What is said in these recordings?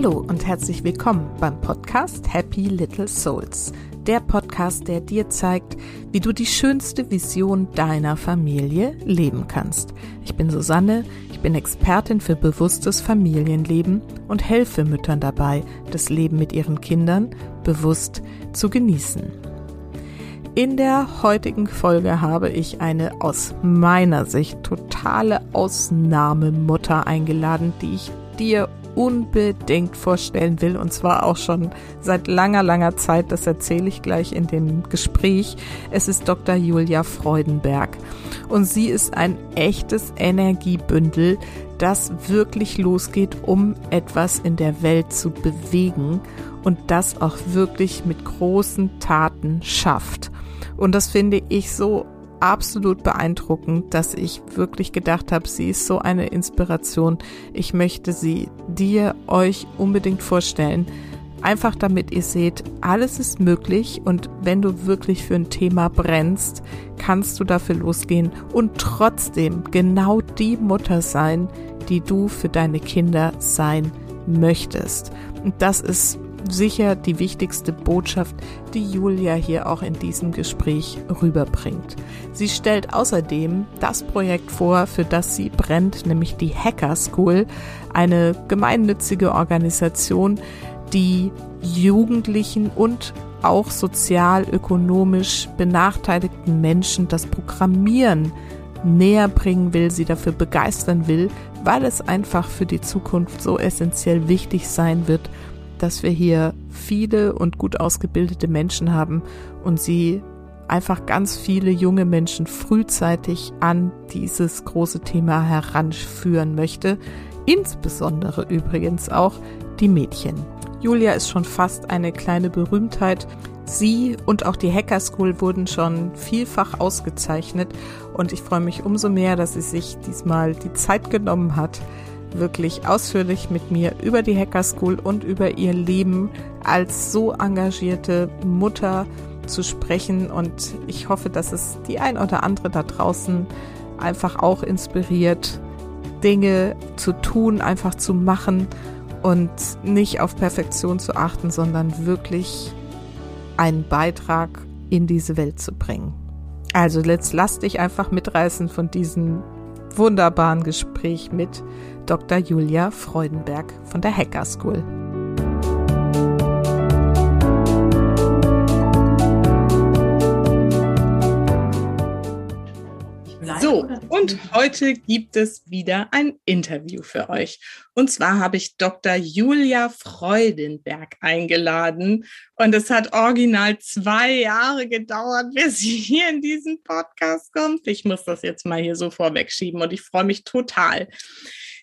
Hallo und herzlich willkommen beim Podcast Happy Little Souls. Der Podcast, der dir zeigt, wie du die schönste Vision deiner Familie leben kannst. Ich bin Susanne, ich bin Expertin für bewusstes Familienleben und helfe Müttern dabei, das Leben mit ihren Kindern bewusst zu genießen. In der heutigen Folge habe ich eine aus meiner Sicht totale Ausnahmemutter eingeladen, die ich dir unbedingt vorstellen will und zwar auch schon seit langer, langer Zeit. Das erzähle ich gleich in dem Gespräch. Es ist Dr. Julia Freudenberg und sie ist ein echtes Energiebündel, das wirklich losgeht, um etwas in der Welt zu bewegen und das auch wirklich mit großen Taten schafft. Und das finde ich so absolut beeindruckend, dass ich wirklich gedacht habe, sie ist so eine Inspiration. Ich möchte sie dir, euch unbedingt vorstellen. Einfach damit ihr seht, alles ist möglich und wenn du wirklich für ein Thema brennst, kannst du dafür losgehen und trotzdem genau die Mutter sein, die du für deine Kinder sein möchtest. Und das ist sicher die wichtigste Botschaft, die Julia hier auch in diesem Gespräch rüberbringt. Sie stellt außerdem das Projekt vor, für das sie brennt, nämlich die Hacker School, eine gemeinnützige Organisation, die Jugendlichen und auch sozial-ökonomisch benachteiligten Menschen das Programmieren näher bringen will, sie dafür begeistern will, weil es einfach für die Zukunft so essentiell wichtig sein wird, dass wir hier viele und gut ausgebildete Menschen haben und sie einfach ganz viele junge Menschen frühzeitig an dieses große Thema heranführen möchte. Insbesondere übrigens auch die Mädchen. Julia ist schon fast eine kleine Berühmtheit. Sie und auch die Hacker School wurden schon vielfach ausgezeichnet und ich freue mich umso mehr, dass sie sich diesmal die Zeit genommen hat, wirklich ausführlich mit mir über die Hacker School und über ihr Leben als so engagierte Mutter zu sprechen. Und ich hoffe, dass es die ein oder andere da draußen einfach auch inspiriert, Dinge zu tun, einfach zu machen und nicht auf Perfektion zu achten, sondern wirklich einen Beitrag in diese Welt zu bringen. Also jetzt lass dich einfach mitreißen von diesem wunderbaren Gespräch mit Dr. Julia Freudenberg von der Hacker School. So, und heute gibt es wieder ein Interview für euch. Und zwar habe ich Dr. Julia Freudenberg eingeladen. Und es hat original zwei Jahre gedauert, bis sie hier in diesen Podcast kommt. Ich muss das jetzt mal hier so vorwegschieben und ich freue mich total.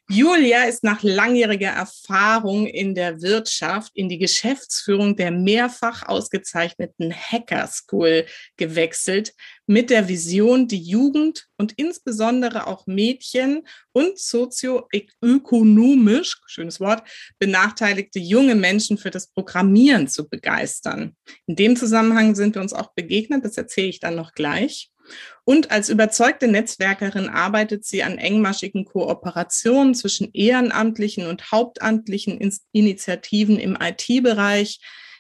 Julia ist nach langjähriger Erfahrung in der Wirtschaft in die Geschäftsführung der mehrfach ausgezeichneten Hacker School gewechselt, mit der Vision, die Jugend und insbesondere auch Mädchen und sozioökonomisch, schönes Wort, benachteiligte junge Menschen für das Programmieren zu begeistern. In dem Zusammenhang sind wir uns auch begegnet, das erzähle ich dann noch gleich. Und als überzeugte Netzwerkerin arbeitet sie an engmaschigen Kooperationen zwischen ehrenamtlichen und hauptamtlichen Initiativen im IT-Bereich,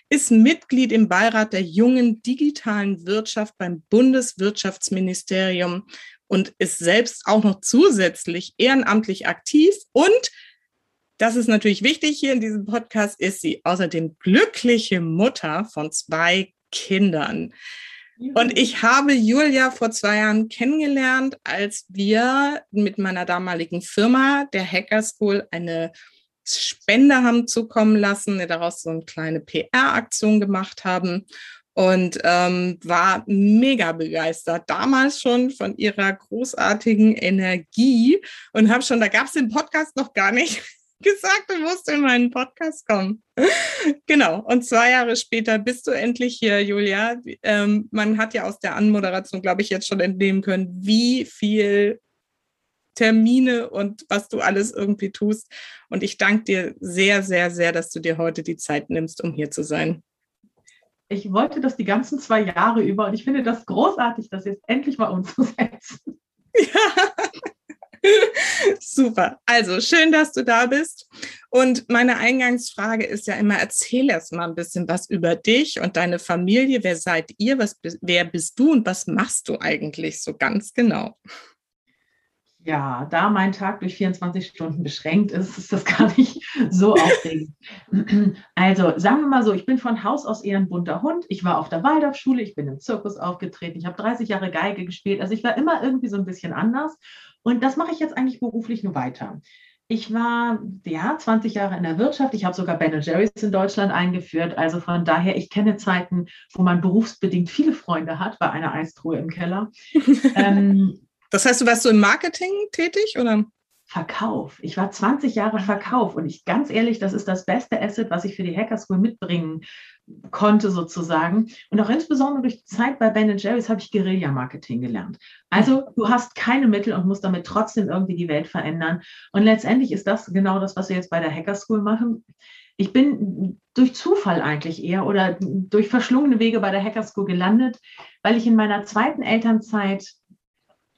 ist Mitglied im Beirat der jungen digitalen Wirtschaft beim Bundeswirtschaftsministerium und ist selbst auch noch zusätzlich ehrenamtlich aktiv und das ist natürlich wichtig hier in diesem Podcast, ist sie außerdem glückliche Mutter von zwei Kindern. Und ich habe Julia vor zwei Jahren kennengelernt, als wir mit meiner damaligen Firma, der Hacker School, eine Spende haben zukommen lassen, daraus so eine kleine PR-Aktion gemacht haben und ähm, war mega begeistert damals schon von ihrer großartigen Energie und habe schon, da gab es den Podcast noch gar nicht, gesagt, du musst in meinen Podcast kommen. genau. Und zwei Jahre später bist du endlich hier, Julia. Ähm, man hat ja aus der Anmoderation, glaube ich, jetzt schon entnehmen können, wie viel Termine und was du alles irgendwie tust. Und ich danke dir sehr, sehr, sehr, dass du dir heute die Zeit nimmst, um hier zu sein. Ich wollte das die ganzen zwei Jahre über und ich finde das großartig, das jetzt endlich mal umzusetzen. Ja. Super. Also schön, dass du da bist. Und meine Eingangsfrage ist ja immer, erzähl erst mal ein bisschen was über dich und deine Familie. Wer seid ihr? Was, wer bist du und was machst du eigentlich so ganz genau? Ja, da mein Tag durch 24 Stunden beschränkt ist, ist das gar nicht so aufregend. Also sagen wir mal so, ich bin von Haus aus eher ein bunter Hund. Ich war auf der Waldorfschule, ich bin im Zirkus aufgetreten, ich habe 30 Jahre Geige gespielt. Also ich war immer irgendwie so ein bisschen anders. Und das mache ich jetzt eigentlich beruflich nur weiter. Ich war ja 20 Jahre in der Wirtschaft. Ich habe sogar Ben Jerry's in Deutschland eingeführt. Also von daher, ich kenne Zeiten, wo man berufsbedingt viele Freunde hat bei einer Eistruhe im Keller. ähm, das heißt, du warst so im Marketing tätig oder? Verkauf. Ich war 20 Jahre Verkauf und ich ganz ehrlich, das ist das beste Asset, was ich für die Hacker School mitbringen konnte sozusagen. Und auch insbesondere durch die Zeit bei Ben Jerry's habe ich Guerilla-Marketing gelernt. Also du hast keine Mittel und musst damit trotzdem irgendwie die Welt verändern. Und letztendlich ist das genau das, was wir jetzt bei der Hacker School machen. Ich bin durch Zufall eigentlich eher oder durch verschlungene Wege bei der Hacker School gelandet, weil ich in meiner zweiten Elternzeit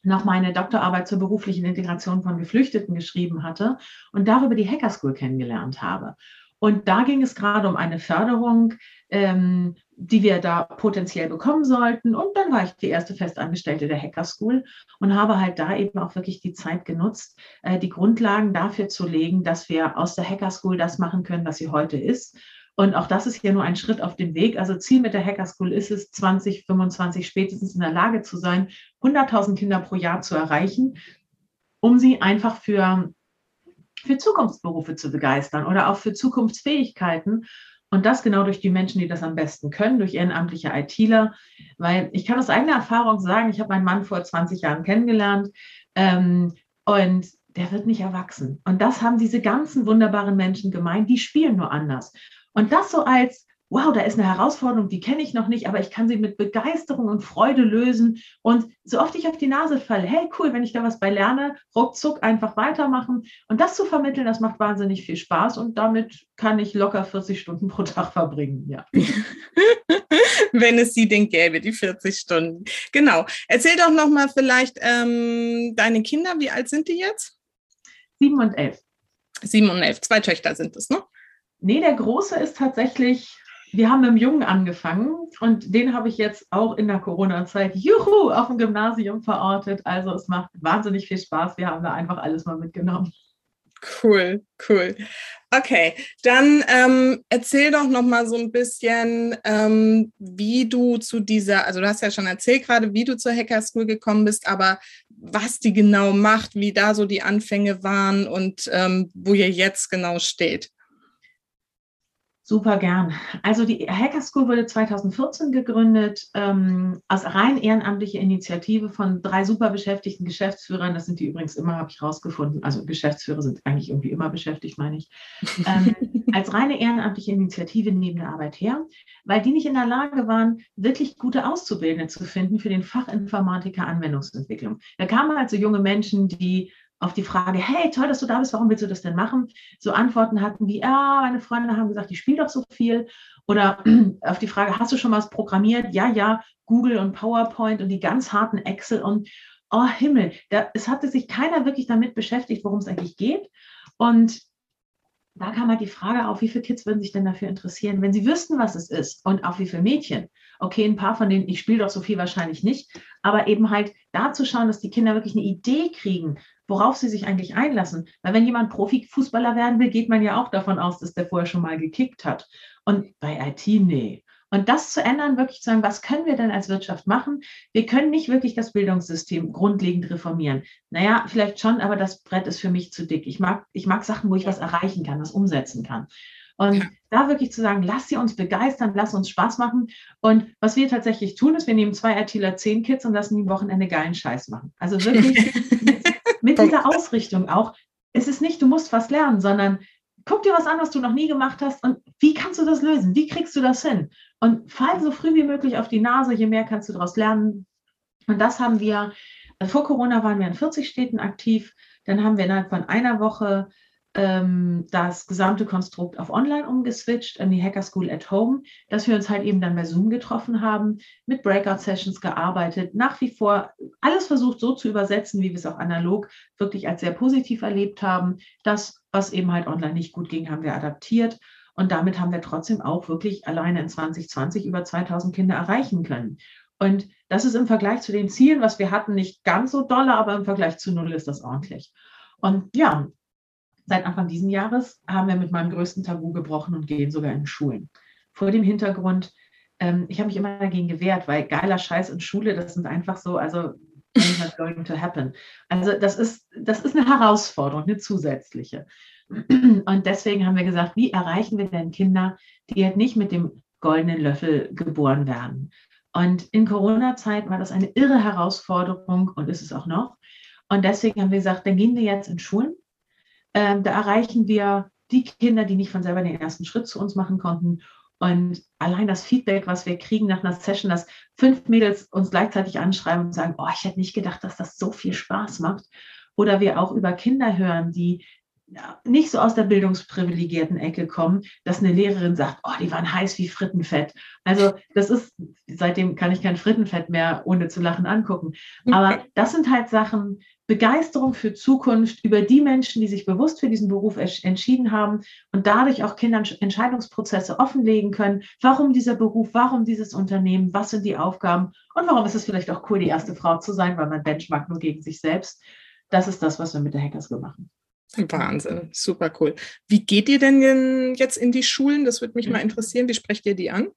noch meine Doktorarbeit zur beruflichen Integration von Geflüchteten geschrieben hatte und darüber die Hacker School kennengelernt habe. Und da ging es gerade um eine Förderung, ähm, die wir da potenziell bekommen sollten. Und dann war ich die erste Festangestellte der Hacker School und habe halt da eben auch wirklich die Zeit genutzt, äh, die Grundlagen dafür zu legen, dass wir aus der Hacker School das machen können, was sie heute ist. Und auch das ist ja nur ein Schritt auf dem Weg. Also Ziel mit der Hacker School ist es, 2025 spätestens in der Lage zu sein, 100.000 Kinder pro Jahr zu erreichen, um sie einfach für, für Zukunftsberufe zu begeistern oder auch für Zukunftsfähigkeiten. Und das genau durch die Menschen, die das am besten können, durch ehrenamtliche ITler. Weil ich kann aus eigener Erfahrung sagen, ich habe meinen Mann vor 20 Jahren kennengelernt ähm, und der wird nicht erwachsen. Und das haben diese ganzen wunderbaren Menschen gemeint, die spielen nur anders. Und das so als, wow, da ist eine Herausforderung, die kenne ich noch nicht, aber ich kann sie mit Begeisterung und Freude lösen. Und so oft ich auf die Nase falle, hey, cool, wenn ich da was bei lerne, ruckzuck einfach weitermachen. Und das zu vermitteln, das macht wahnsinnig viel Spaß und damit kann ich locker 40 Stunden pro Tag verbringen, ja. wenn es sie denn gäbe, die 40 Stunden. Genau. Erzähl doch noch mal vielleicht ähm, deine Kinder, wie alt sind die jetzt? Sieben und elf. Sieben und elf, zwei Töchter sind es, ne? Nee, der Große ist tatsächlich, wir haben mit dem Jungen angefangen und den habe ich jetzt auch in der Corona-Zeit, juhu, auf dem Gymnasium verortet. Also es macht wahnsinnig viel Spaß. Wir haben da einfach alles mal mitgenommen. Cool, cool. Okay, dann ähm, erzähl doch noch mal so ein bisschen, ähm, wie du zu dieser, also du hast ja schon erzählt gerade, wie du zur Hacker School gekommen bist, aber was die genau macht, wie da so die Anfänge waren und ähm, wo ihr jetzt genau steht. Super gern. Also die Hacker School wurde 2014 gegründet ähm, als rein ehrenamtliche Initiative von drei super beschäftigten Geschäftsführern. Das sind die übrigens immer, habe ich rausgefunden. Also Geschäftsführer sind eigentlich irgendwie immer beschäftigt, meine ich. Ähm, als reine ehrenamtliche Initiative neben der Arbeit her, weil die nicht in der Lage waren, wirklich gute Auszubildende zu finden für den Fachinformatiker Anwendungsentwicklung. Da kamen also junge Menschen, die auf die Frage, hey, toll, dass du da bist, warum willst du das denn machen? So Antworten hatten wie, ja, meine Freunde haben gesagt, ich spiele doch so viel. Oder auf die Frage, hast du schon was programmiert? Ja, ja, Google und PowerPoint und die ganz harten Excel und oh Himmel, da, es hatte sich keiner wirklich damit beschäftigt, worum es eigentlich geht. Und da kam halt die Frage auf, wie viele Kids würden sich denn dafür interessieren, wenn sie wüssten, was es ist und auch wie viele Mädchen. Okay, ein paar von denen, ich spiele doch so viel wahrscheinlich nicht, aber eben halt da zu schauen, dass die Kinder wirklich eine Idee kriegen, worauf sie sich eigentlich einlassen. Weil wenn jemand Profifußballer werden will, geht man ja auch davon aus, dass der vorher schon mal gekickt hat. Und bei IT, nee. Und das zu ändern, wirklich zu sagen, was können wir denn als Wirtschaft machen? Wir können nicht wirklich das Bildungssystem grundlegend reformieren. Naja, vielleicht schon, aber das Brett ist für mich zu dick. Ich mag, ich mag Sachen, wo ich was erreichen kann, was umsetzen kann. Und da wirklich zu sagen, lass sie uns begeistern, lass uns Spaß machen. Und was wir tatsächlich tun, ist, wir nehmen zwei ITler, zehn Kids und lassen die am Wochenende geilen Scheiß machen. Also wirklich mit dieser Ausrichtung auch. Es ist nicht, du musst was lernen, sondern guck dir was an, was du noch nie gemacht hast und wie kannst du das lösen? Wie kriegst du das hin? Und fall so früh wie möglich auf die Nase, je mehr kannst du daraus lernen. Und das haben wir, vor Corona waren wir in 40 Städten aktiv. Dann haben wir innerhalb von einer Woche ähm, das gesamte Konstrukt auf Online umgeswitcht, an die Hacker School at Home, dass wir uns halt eben dann bei Zoom getroffen haben, mit Breakout-Sessions gearbeitet, nach wie vor alles versucht so zu übersetzen, wie wir es auch analog wirklich als sehr positiv erlebt haben. Das, was eben halt online nicht gut ging, haben wir adaptiert. Und damit haben wir trotzdem auch wirklich alleine in 2020 über 2000 Kinder erreichen können. Und das ist im Vergleich zu den Zielen, was wir hatten, nicht ganz so dolle, aber im Vergleich zu null ist das ordentlich. Und ja, Seit Anfang dieses Jahres haben wir mit meinem größten Tabu gebrochen und gehen sogar in Schulen. Vor dem Hintergrund, ähm, ich habe mich immer dagegen gewehrt, weil geiler Scheiß in Schule, das sind einfach so, also not going to happen. Also das ist, das ist eine Herausforderung, eine zusätzliche. Und deswegen haben wir gesagt, wie erreichen wir denn Kinder, die halt nicht mit dem goldenen Löffel geboren werden? Und in Corona-Zeit war das eine irre Herausforderung und ist es auch noch. Und deswegen haben wir gesagt, dann gehen wir jetzt in Schulen ähm, da erreichen wir die Kinder, die nicht von selber den ersten Schritt zu uns machen konnten. Und allein das Feedback, was wir kriegen nach einer Session, dass fünf Mädels uns gleichzeitig anschreiben und sagen, oh, ich hätte nicht gedacht, dass das so viel Spaß macht. Oder wir auch über Kinder hören, die nicht so aus der bildungsprivilegierten Ecke kommen, dass eine Lehrerin sagt, oh, die waren heiß wie Frittenfett. Also das ist, seitdem kann ich kein Frittenfett mehr ohne zu lachen angucken. Aber das sind halt Sachen, Begeisterung für Zukunft über die Menschen, die sich bewusst für diesen Beruf entschieden haben und dadurch auch Kindern Entscheidungsprozesse offenlegen können. Warum dieser Beruf? Warum dieses Unternehmen? Was sind die Aufgaben? Und warum ist es vielleicht auch cool, die erste Frau zu sein, weil man benchmarkt nur gegen sich selbst? Das ist das, was wir mit der Hackers machen. Wahnsinn, super cool. Wie geht ihr denn jetzt in die Schulen? Das würde mich mal interessieren. Wie sprecht ihr die an?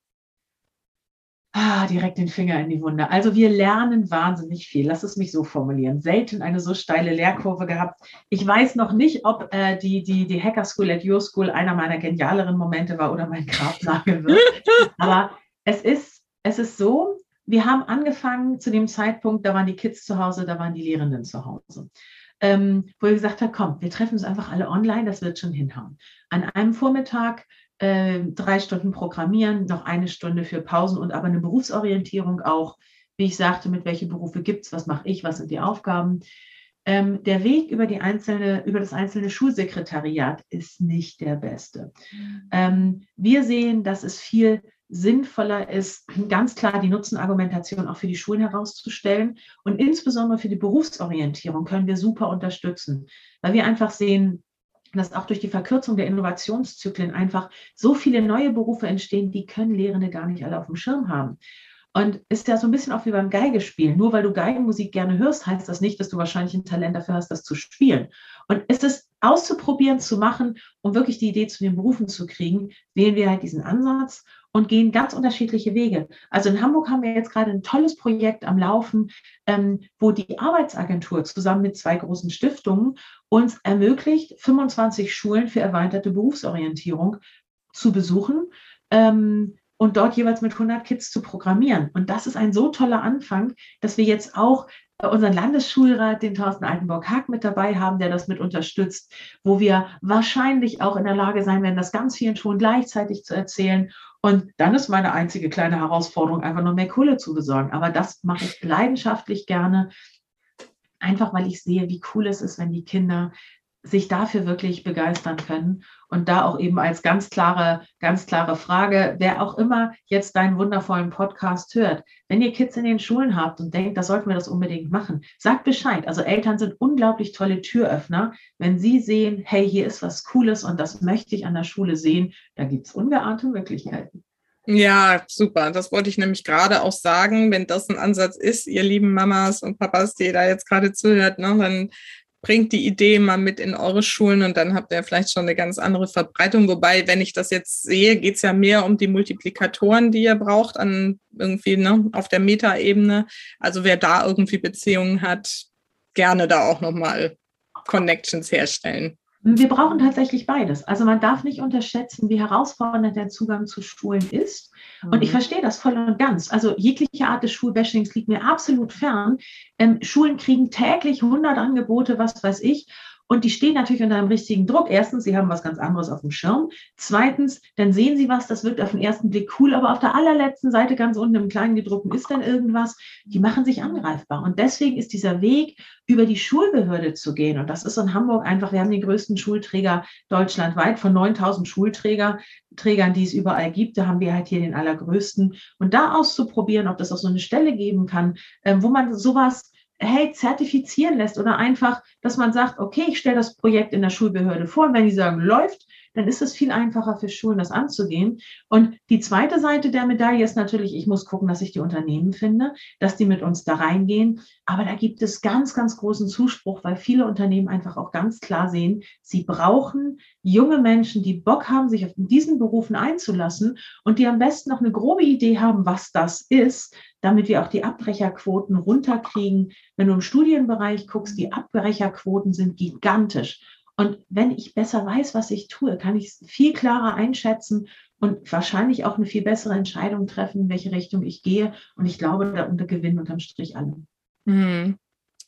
Ah, direkt den Finger in die Wunde. Also wir lernen wahnsinnig viel. Lass es mich so formulieren. Selten eine so steile Lehrkurve gehabt. Ich weiß noch nicht, ob äh, die, die, die Hacker School at Your School einer meiner genialeren Momente war oder mein Grabnagel wird. Aber es ist, es ist so, wir haben angefangen zu dem Zeitpunkt, da waren die Kids zu Hause, da waren die Lehrenden zu Hause. Ähm, wo wir gesagt haben, komm, wir treffen uns einfach alle online, das wird schon hinhauen. An einem Vormittag äh, drei Stunden Programmieren, noch eine Stunde für Pausen und aber eine Berufsorientierung auch. Wie ich sagte, mit welche Berufe gibt es, was mache ich, was sind die Aufgaben. Ähm, der Weg über, die einzelne, über das einzelne Schulsekretariat ist nicht der beste. Mhm. Ähm, wir sehen, dass es viel sinnvoller ist, ganz klar die Nutzenargumentation auch für die Schulen herauszustellen. Und insbesondere für die Berufsorientierung können wir super unterstützen, weil wir einfach sehen, dass auch durch die Verkürzung der Innovationszyklen einfach so viele neue Berufe entstehen, die können Lehrende gar nicht alle auf dem Schirm haben. Und ist ja so ein bisschen auch wie beim Geigespielen. Nur weil du Geigenmusik gerne hörst, heißt das nicht, dass du wahrscheinlich ein Talent dafür hast, das zu spielen. Und ist es auszuprobieren, zu machen, um wirklich die Idee zu den Berufen zu kriegen, wählen wir halt diesen Ansatz und gehen ganz unterschiedliche Wege. Also in Hamburg haben wir jetzt gerade ein tolles Projekt am Laufen, ähm, wo die Arbeitsagentur zusammen mit zwei großen Stiftungen uns ermöglicht, 25 Schulen für erweiterte Berufsorientierung zu besuchen. Ähm, und dort jeweils mit 100 Kids zu programmieren. Und das ist ein so toller Anfang, dass wir jetzt auch unseren Landesschulrat, den Thorsten Altenburg-Haag, mit dabei haben, der das mit unterstützt, wo wir wahrscheinlich auch in der Lage sein werden, das ganz vielen Schulen gleichzeitig zu erzählen. Und dann ist meine einzige kleine Herausforderung, einfach nur mehr Kohle zu besorgen. Aber das mache ich leidenschaftlich gerne, einfach weil ich sehe, wie cool es ist, wenn die Kinder sich dafür wirklich begeistern können. Und da auch eben als ganz klare, ganz klare Frage, wer auch immer jetzt deinen wundervollen Podcast hört, wenn ihr Kids in den Schulen habt und denkt, da sollten wir das unbedingt machen, sagt Bescheid. Also Eltern sind unglaublich tolle Türöffner. Wenn sie sehen, hey, hier ist was Cooles und das möchte ich an der Schule sehen, da gibt es ungeahnte Möglichkeiten. Ja, super. Das wollte ich nämlich gerade auch sagen. Wenn das ein Ansatz ist, ihr lieben Mamas und Papas, die da jetzt gerade zuhört, ne, dann bringt die Idee mal mit in eure Schulen und dann habt ihr vielleicht schon eine ganz andere Verbreitung. Wobei, wenn ich das jetzt sehe, geht es ja mehr um die Multiplikatoren, die ihr braucht, an irgendwie ne, auf der Metaebene. Also wer da irgendwie Beziehungen hat, gerne da auch nochmal Connections herstellen. Wir brauchen tatsächlich beides. Also man darf nicht unterschätzen, wie herausfordernd der Zugang zu Schulen ist. Und ich mhm. verstehe das voll und ganz. Also jegliche Art des Schulbashings liegt mir absolut fern. Ähm, Schulen kriegen täglich 100 Angebote, was weiß ich. Und die stehen natürlich unter einem richtigen Druck. Erstens, sie haben was ganz anderes auf dem Schirm. Zweitens, dann sehen sie was, das wirkt auf den ersten Blick cool, aber auf der allerletzten Seite ganz unten im kleinen gedruckten ist dann irgendwas. Die machen sich angreifbar. Und deswegen ist dieser Weg, über die Schulbehörde zu gehen, und das ist in Hamburg einfach, wir haben den größten Schulträger deutschlandweit von 9000 Schulträgern, Trägern, die es überall gibt. Da haben wir halt hier den allergrößten. Und da auszuprobieren, ob das auch so eine Stelle geben kann, äh, wo man sowas hey, zertifizieren lässt oder einfach, dass man sagt, okay, ich stelle das Projekt in der Schulbehörde vor und wenn die sagen, läuft, dann ist es viel einfacher für Schulen, das anzugehen. Und die zweite Seite der Medaille ist natürlich, ich muss gucken, dass ich die Unternehmen finde, dass die mit uns da reingehen. Aber da gibt es ganz, ganz großen Zuspruch, weil viele Unternehmen einfach auch ganz klar sehen, sie brauchen junge Menschen, die Bock haben, sich auf diesen Berufen einzulassen und die am besten noch eine grobe Idee haben, was das ist, damit wir auch die Abbrecherquoten runterkriegen. Wenn du im Studienbereich guckst, die Abbrecherquoten sind gigantisch. Und wenn ich besser weiß, was ich tue, kann ich es viel klarer einschätzen und wahrscheinlich auch eine viel bessere Entscheidung treffen, in welche Richtung ich gehe. Und ich glaube, da gewinnen unterm Strich alle. Mhm.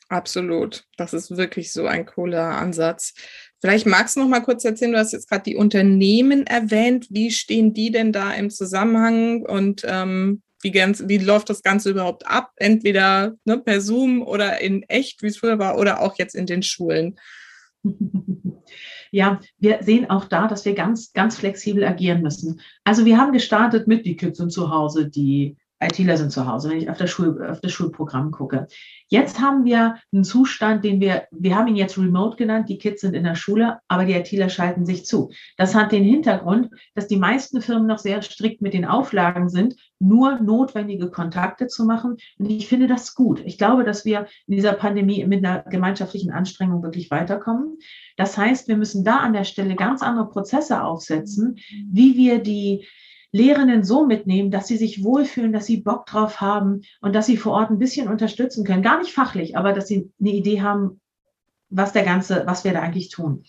Absolut. Das ist wirklich so ein cooler Ansatz. Vielleicht magst du noch mal kurz erzählen, du hast jetzt gerade die Unternehmen erwähnt. Wie stehen die denn da im Zusammenhang und ähm, wie, ganz, wie läuft das Ganze überhaupt ab? Entweder ne, per Zoom oder in echt, wie es früher war, oder auch jetzt in den Schulen. Ja, wir sehen auch da, dass wir ganz, ganz flexibel agieren müssen. Also wir haben gestartet mit, die Kids sind zu Hause, die ITler sind zu Hause, wenn ich auf das, Schul, auf das Schulprogramm gucke. Jetzt haben wir einen Zustand, den wir, wir haben ihn jetzt Remote genannt, die Kids sind in der Schule, aber die ITler schalten sich zu. Das hat den Hintergrund, dass die meisten Firmen noch sehr strikt mit den Auflagen sind, nur notwendige Kontakte zu machen. Und ich finde das gut. Ich glaube, dass wir in dieser Pandemie mit einer gemeinschaftlichen Anstrengung wirklich weiterkommen. Das heißt, wir müssen da an der Stelle ganz andere Prozesse aufsetzen, wie wir die Lehrenden so mitnehmen, dass sie sich wohlfühlen, dass sie Bock drauf haben und dass sie vor Ort ein bisschen unterstützen können. Gar nicht fachlich, aber dass sie eine Idee haben, was der ganze, was wir da eigentlich tun.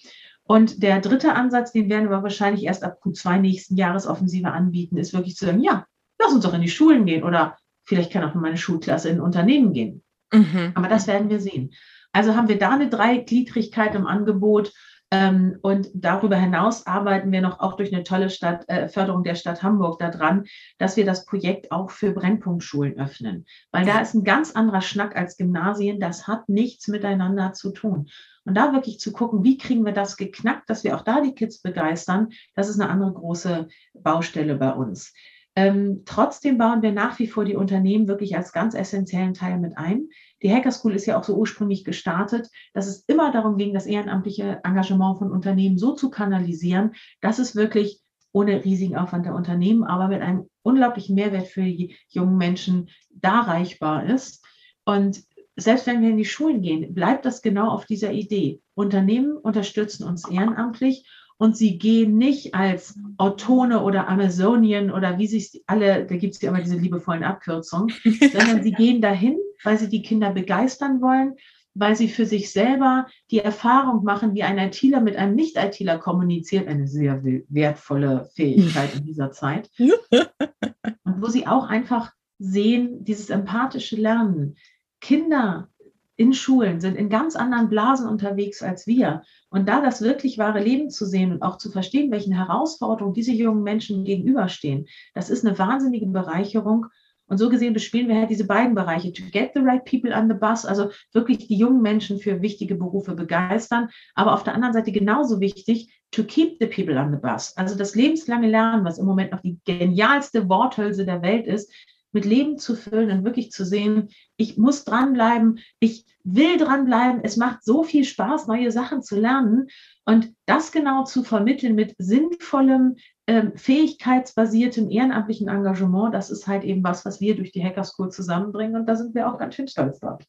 Und der dritte Ansatz, den werden wir wahrscheinlich erst ab Q2 nächsten Jahres offensive anbieten, ist wirklich zu sagen, ja, lass uns doch in die Schulen gehen oder vielleicht kann auch meine Schulklasse in ein Unternehmen gehen. Mhm. Aber das werden wir sehen. Also haben wir da eine Dreigliedrigkeit im Angebot ähm, und darüber hinaus arbeiten wir noch auch durch eine tolle Stadt, äh, Förderung der Stadt Hamburg daran, dass wir das Projekt auch für Brennpunktschulen öffnen. Weil da ist ein ganz anderer Schnack als Gymnasien. Das hat nichts miteinander zu tun. Und da wirklich zu gucken, wie kriegen wir das geknackt, dass wir auch da die Kids begeistern, das ist eine andere große Baustelle bei uns. Ähm, trotzdem bauen wir nach wie vor die Unternehmen wirklich als ganz essentiellen Teil mit ein. Die Hacker School ist ja auch so ursprünglich gestartet, dass es immer darum ging, das ehrenamtliche Engagement von Unternehmen so zu kanalisieren, dass es wirklich ohne riesigen Aufwand der Unternehmen, aber mit einem unglaublichen Mehrwert für die jungen Menschen darreichbar ist. Und selbst wenn wir in die Schulen gehen, bleibt das genau auf dieser Idee. Unternehmen unterstützen uns ehrenamtlich und sie gehen nicht als Autone oder Amazonien oder wie sich alle, da gibt es ja immer diese liebevollen Abkürzungen, sondern sie gehen dahin, weil sie die Kinder begeistern wollen, weil sie für sich selber die Erfahrung machen, wie ein ITler mit einem Nicht-ITler kommuniziert, eine sehr wertvolle Fähigkeit in dieser Zeit. Und wo sie auch einfach sehen, dieses empathische Lernen. Kinder in Schulen sind in ganz anderen Blasen unterwegs als wir. Und da das wirklich wahre Leben zu sehen und auch zu verstehen, welchen Herausforderungen diese jungen Menschen gegenüberstehen, das ist eine wahnsinnige Bereicherung. Und so gesehen bespielen wir halt diese beiden Bereiche, to get the right people on the bus, also wirklich die jungen Menschen für wichtige Berufe begeistern, aber auf der anderen Seite genauso wichtig, to keep the people on the bus, also das lebenslange Lernen, was im Moment noch die genialste Worthülse der Welt ist, mit Leben zu füllen und wirklich zu sehen, ich muss dranbleiben, ich will dranbleiben, es macht so viel Spaß, neue Sachen zu lernen und das genau zu vermitteln mit sinnvollem, ähm, fähigkeitsbasiertem ehrenamtlichen Engagement, das ist halt eben was, was wir durch die Hacker School zusammenbringen und da sind wir auch ganz schön stolz drauf.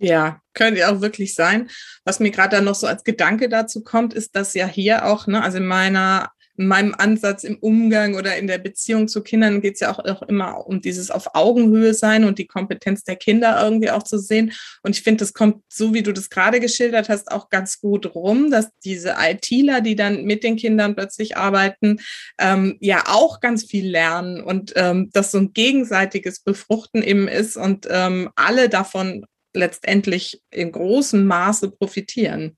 Ja, könnte auch wirklich sein. Was mir gerade dann noch so als Gedanke dazu kommt, ist, dass ja hier auch, ne, also in meiner in meinem Ansatz im Umgang oder in der Beziehung zu Kindern geht es ja auch, auch, immer um dieses auf Augenhöhe sein und die Kompetenz der Kinder irgendwie auch zu sehen. Und ich finde, das kommt, so wie du das gerade geschildert hast, auch ganz gut rum, dass diese ITler, die dann mit den Kindern plötzlich arbeiten, ähm, ja auch ganz viel lernen und ähm, dass so ein gegenseitiges Befruchten eben ist und ähm, alle davon letztendlich in großem Maße profitieren.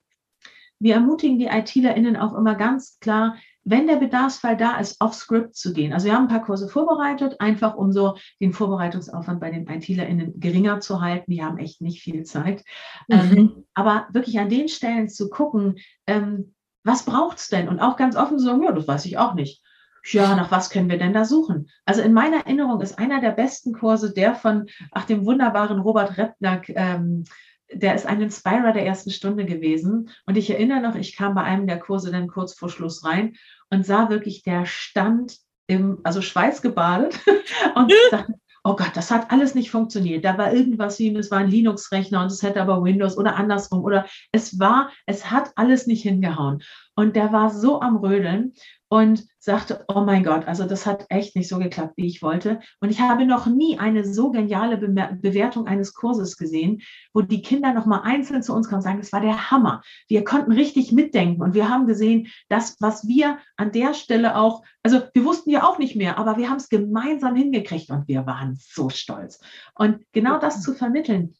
wir ermutigen die ITlerInnen auch immer ganz klar, wenn der Bedarfsfall da ist, auf Script zu gehen. Also wir haben ein paar Kurse vorbereitet, einfach um so den Vorbereitungsaufwand bei den ITlerInnen geringer zu halten. Die haben echt nicht viel Zeit. Ähm, mhm. Ähm, aber wirklich an den Stellen zu gucken, ähm, was braucht es denn? Und auch ganz offen zu sagen, ja, das weiß ich auch nicht. Ja, nach was können wir denn da suchen? Also in meiner Erinnerung ist einer der besten Kurse der von, ach, dem wunderbaren Robert Repnack, ähm, der ist ein Inspirer der ersten Stunde gewesen. Und ich erinnere noch, ich kam bei einem der Kurse dann kurz vor Schluss rein und sah wirklich, der stand im, also schweißgebadet und dachte, oh Gott, das hat alles nicht funktioniert. Da war irgendwas wie, es war ein Linux-Rechner und es hätte aber Windows oder andersrum oder es war, es hat alles nicht hingehauen. Und der war so am Rödeln und sagte, oh mein Gott, also das hat echt nicht so geklappt, wie ich wollte. Und ich habe noch nie eine so geniale Be Bewertung eines Kurses gesehen, wo die Kinder nochmal einzeln zu uns kommen und sagen, das war der Hammer. Wir konnten richtig mitdenken und wir haben gesehen, dass was wir an der Stelle auch, also wir wussten ja auch nicht mehr, aber wir haben es gemeinsam hingekriegt und wir waren so stolz. Und genau das zu vermitteln,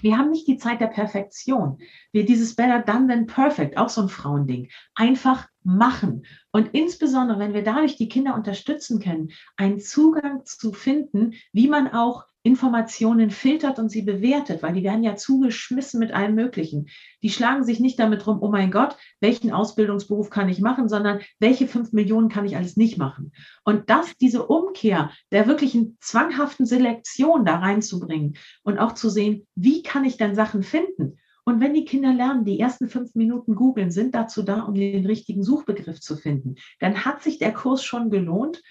wir haben nicht die Zeit der Perfektion. Wir dieses Better Done Than Perfect, auch so ein Frauending, einfach machen. Und insbesondere, wenn wir dadurch die Kinder unterstützen können, einen Zugang zu finden, wie man auch Informationen filtert und sie bewertet, weil die werden ja zugeschmissen mit allem Möglichen. Die schlagen sich nicht damit rum, oh mein Gott, welchen Ausbildungsberuf kann ich machen, sondern welche fünf Millionen kann ich alles nicht machen. Und das, diese Umkehr der wirklichen zwanghaften Selektion da reinzubringen und auch zu sehen, wie kann ich denn Sachen finden? Und wenn die Kinder lernen, die ersten fünf Minuten googeln sind dazu da, um den richtigen Suchbegriff zu finden, dann hat sich der Kurs schon gelohnt.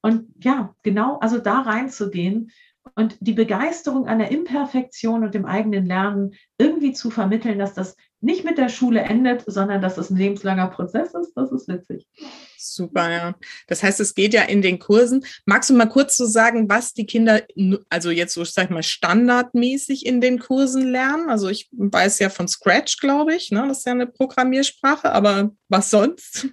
Und ja, genau, also da reinzugehen und die Begeisterung an der Imperfektion und dem eigenen Lernen irgendwie zu vermitteln, dass das nicht mit der Schule endet, sondern dass es ein lebenslanger Prozess ist, das ist witzig. Super, ja. Das heißt, es geht ja in den Kursen. Magst du mal kurz so sagen, was die Kinder, also jetzt so, sag ich mal, standardmäßig in den Kursen lernen? Also ich weiß ja von Scratch, glaube ich, ne? das ist ja eine Programmiersprache, aber was sonst?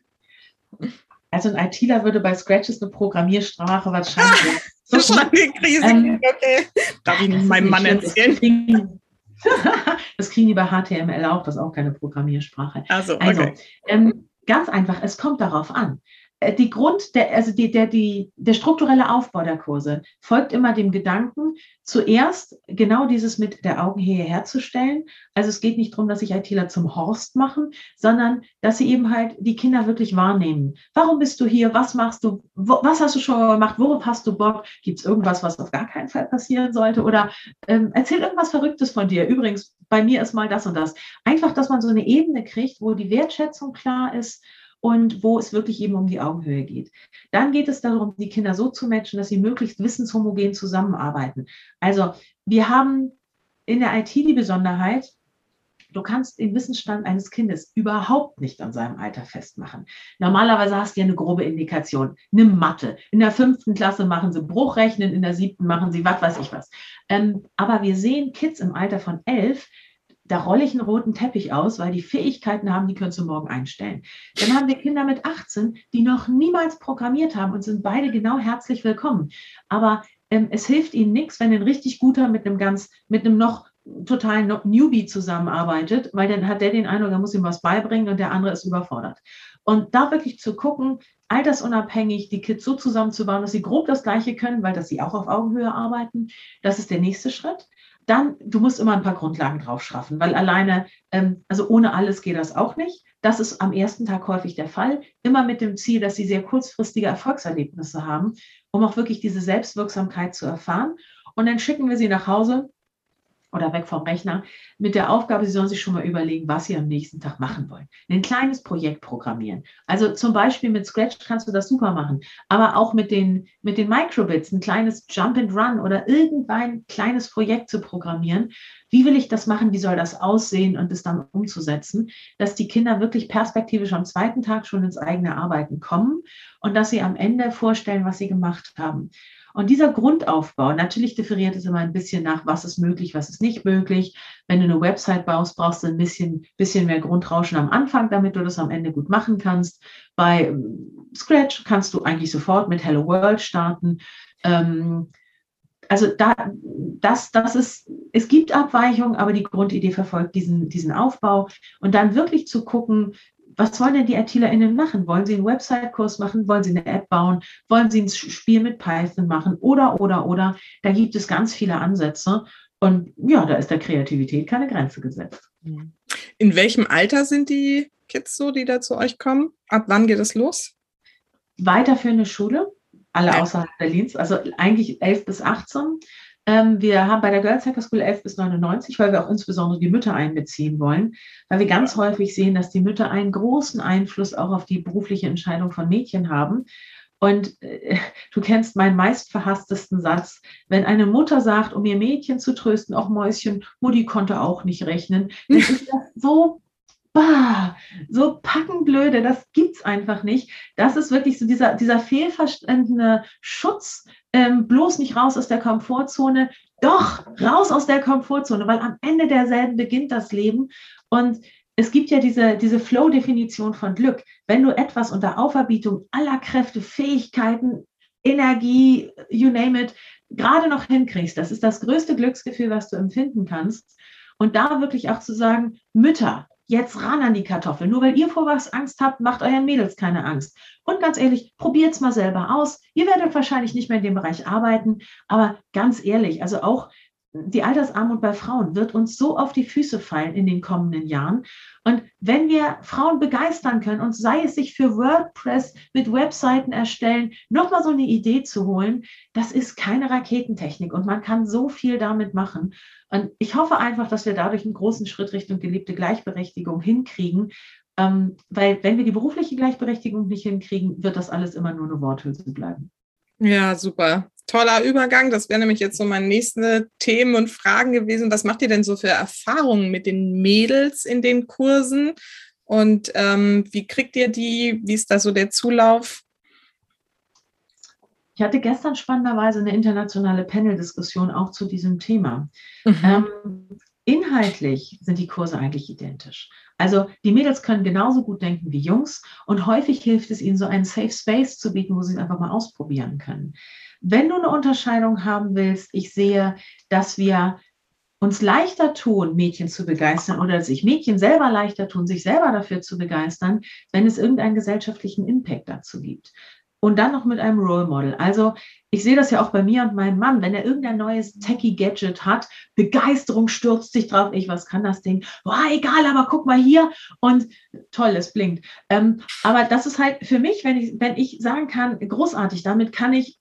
Also ein ITler würde bei Scratch ist eine Programmiersprache wahrscheinlich so die Krise. Ähm, okay. Darf ich meinem Mann erzählen? Das kriegen die bei HTML auch, das ist auch keine Programmiersprache. Also, okay. also ähm, ganz einfach, es kommt darauf an. Äh, die Grund, der, also die, der, die, der strukturelle Aufbau der Kurse folgt immer dem Gedanken, zuerst genau dieses mit der Augenhöhe herzustellen. Also es geht nicht darum, dass sich ITler zum Horst machen, sondern dass sie eben halt die Kinder wirklich wahrnehmen. Warum bist du hier? Was machst du? Wo, was hast du schon gemacht? Worauf hast du Bock? Gibt es irgendwas, was auf gar keinen Fall passieren sollte? Oder ähm, erzähl irgendwas Verrücktes von dir. Übrigens, bei mir ist mal das und das. Einfach, dass man so eine Ebene kriegt, wo die Wertschätzung klar ist und wo es wirklich eben um die Augenhöhe geht. Dann geht es darum, die Kinder so zu matchen, dass sie möglichst wissenshomogen zusammenarbeiten. Also wir haben in der IT die Besonderheit, Du kannst den Wissensstand eines Kindes überhaupt nicht an seinem Alter festmachen. Normalerweise hast du ja eine grobe Indikation. Nimm Mathe. In der fünften Klasse machen sie Bruchrechnen, in der siebten machen sie was weiß ich was. Ähm, aber wir sehen Kids im Alter von elf, da rolle ich einen roten Teppich aus, weil die Fähigkeiten haben, die können du morgen einstellen. Dann haben wir Kinder mit 18, die noch niemals programmiert haben und sind beide genau herzlich willkommen. Aber ähm, es hilft ihnen nichts, wenn ein richtig guter mit einem ganz, mit einem noch totalen Newbie zusammenarbeitet, weil dann hat der den Eindruck, er muss ihm was beibringen und der andere ist überfordert. Und da wirklich zu gucken, altersunabhängig die Kids so zusammenzubauen, dass sie grob das Gleiche können, weil dass sie auch auf Augenhöhe arbeiten, das ist der nächste Schritt. Dann, du musst immer ein paar Grundlagen drauf schaffen, weil alleine, ähm, also ohne alles geht das auch nicht. Das ist am ersten Tag häufig der Fall, immer mit dem Ziel, dass sie sehr kurzfristige Erfolgserlebnisse haben, um auch wirklich diese Selbstwirksamkeit zu erfahren. Und dann schicken wir sie nach Hause oder weg vom Rechner mit der Aufgabe, Sie sollen sich schon mal überlegen, was Sie am nächsten Tag machen wollen. Ein kleines Projekt programmieren. Also zum Beispiel mit Scratch kannst du das super machen, aber auch mit den, mit den Microbits, ein kleines Jump and Run oder irgendein kleines Projekt zu programmieren. Wie will ich das machen? Wie soll das aussehen und es dann umzusetzen, dass die Kinder wirklich perspektivisch am zweiten Tag schon ins eigene Arbeiten kommen und dass sie am Ende vorstellen, was sie gemacht haben. Und dieser Grundaufbau, natürlich differiert es immer ein bisschen nach, was ist möglich, was ist nicht möglich. Wenn du eine Website baust, brauchst du ein bisschen, bisschen mehr Grundrauschen am Anfang, damit du das am Ende gut machen kannst. Bei ähm, Scratch kannst du eigentlich sofort mit Hello World starten. Ähm, also da, das, das ist, es gibt Abweichungen, aber die Grundidee verfolgt diesen, diesen Aufbau und dann wirklich zu gucken, was wollen denn die ITlerInnen machen? Wollen sie einen Website-Kurs machen? Wollen sie eine App bauen? Wollen sie ein Spiel mit Python machen? Oder, oder, oder. Da gibt es ganz viele Ansätze. Und ja, da ist der Kreativität keine Grenze gesetzt. In welchem Alter sind die Kids so, die da zu euch kommen? Ab wann geht es los? Weiterführende Schule, alle außerhalb Berlins, also eigentlich 11 bis 18. Ähm, wir haben bei der Girls Hacker School 11 bis 99, weil wir auch insbesondere die Mütter einbeziehen wollen, weil wir ganz häufig sehen, dass die Mütter einen großen Einfluss auch auf die berufliche Entscheidung von Mädchen haben. Und äh, du kennst meinen meistverhasstesten Satz, wenn eine Mutter sagt, um ihr Mädchen zu trösten, auch Mäuschen, Mutti konnte auch nicht rechnen, dann ist das so bah, so packenblöde, das gibt's einfach nicht. Das ist wirklich so dieser, dieser fehlverstandene Schutz, ähm, bloß nicht raus aus der Komfortzone, doch raus aus der Komfortzone, weil am Ende derselben beginnt das Leben. Und es gibt ja diese, diese Flow-Definition von Glück. Wenn du etwas unter Auferbietung aller Kräfte, Fähigkeiten, Energie, you name it, gerade noch hinkriegst, das ist das größte Glücksgefühl, was du empfinden kannst. Und da wirklich auch zu sagen, Mütter, jetzt ran an die Kartoffel. Nur weil ihr vor was Angst habt, macht euren Mädels keine Angst. Und ganz ehrlich, probiert es mal selber aus. Ihr werdet wahrscheinlich nicht mehr in dem Bereich arbeiten, aber ganz ehrlich, also auch die Altersarmut bei Frauen wird uns so auf die Füße fallen in den kommenden Jahren. Und wenn wir Frauen begeistern können und sei es sich für WordPress mit Webseiten erstellen, nochmal so eine Idee zu holen, das ist keine Raketentechnik und man kann so viel damit machen. Und ich hoffe einfach, dass wir dadurch einen großen Schritt Richtung gelebte Gleichberechtigung hinkriegen. Ähm, weil wenn wir die berufliche Gleichberechtigung nicht hinkriegen, wird das alles immer nur eine Worthülse bleiben. Ja, super. Toller Übergang. Das wäre nämlich jetzt so meine nächsten Themen und Fragen gewesen. Was macht ihr denn so für Erfahrungen mit den Mädels in den Kursen? Und ähm, wie kriegt ihr die? Wie ist da so der Zulauf? Ich hatte gestern spannenderweise eine internationale Panel-Diskussion auch zu diesem Thema. Mhm. Ähm, inhaltlich sind die Kurse eigentlich identisch. Also die Mädels können genauso gut denken wie Jungs und häufig hilft es ihnen, so einen Safe Space zu bieten, wo sie es einfach mal ausprobieren können. Wenn du eine Unterscheidung haben willst, ich sehe, dass wir uns leichter tun, Mädchen zu begeistern oder sich Mädchen selber leichter tun, sich selber dafür zu begeistern, wenn es irgendeinen gesellschaftlichen Impact dazu gibt. Und dann noch mit einem Role Model. Also ich sehe das ja auch bei mir und meinem Mann, wenn er irgendein neues Techie-Gadget hat, Begeisterung stürzt sich drauf, ich, was kann das Ding? Boah, egal, aber guck mal hier und toll, es blinkt. Ähm, aber das ist halt für mich, wenn ich, wenn ich sagen kann, großartig, damit kann ich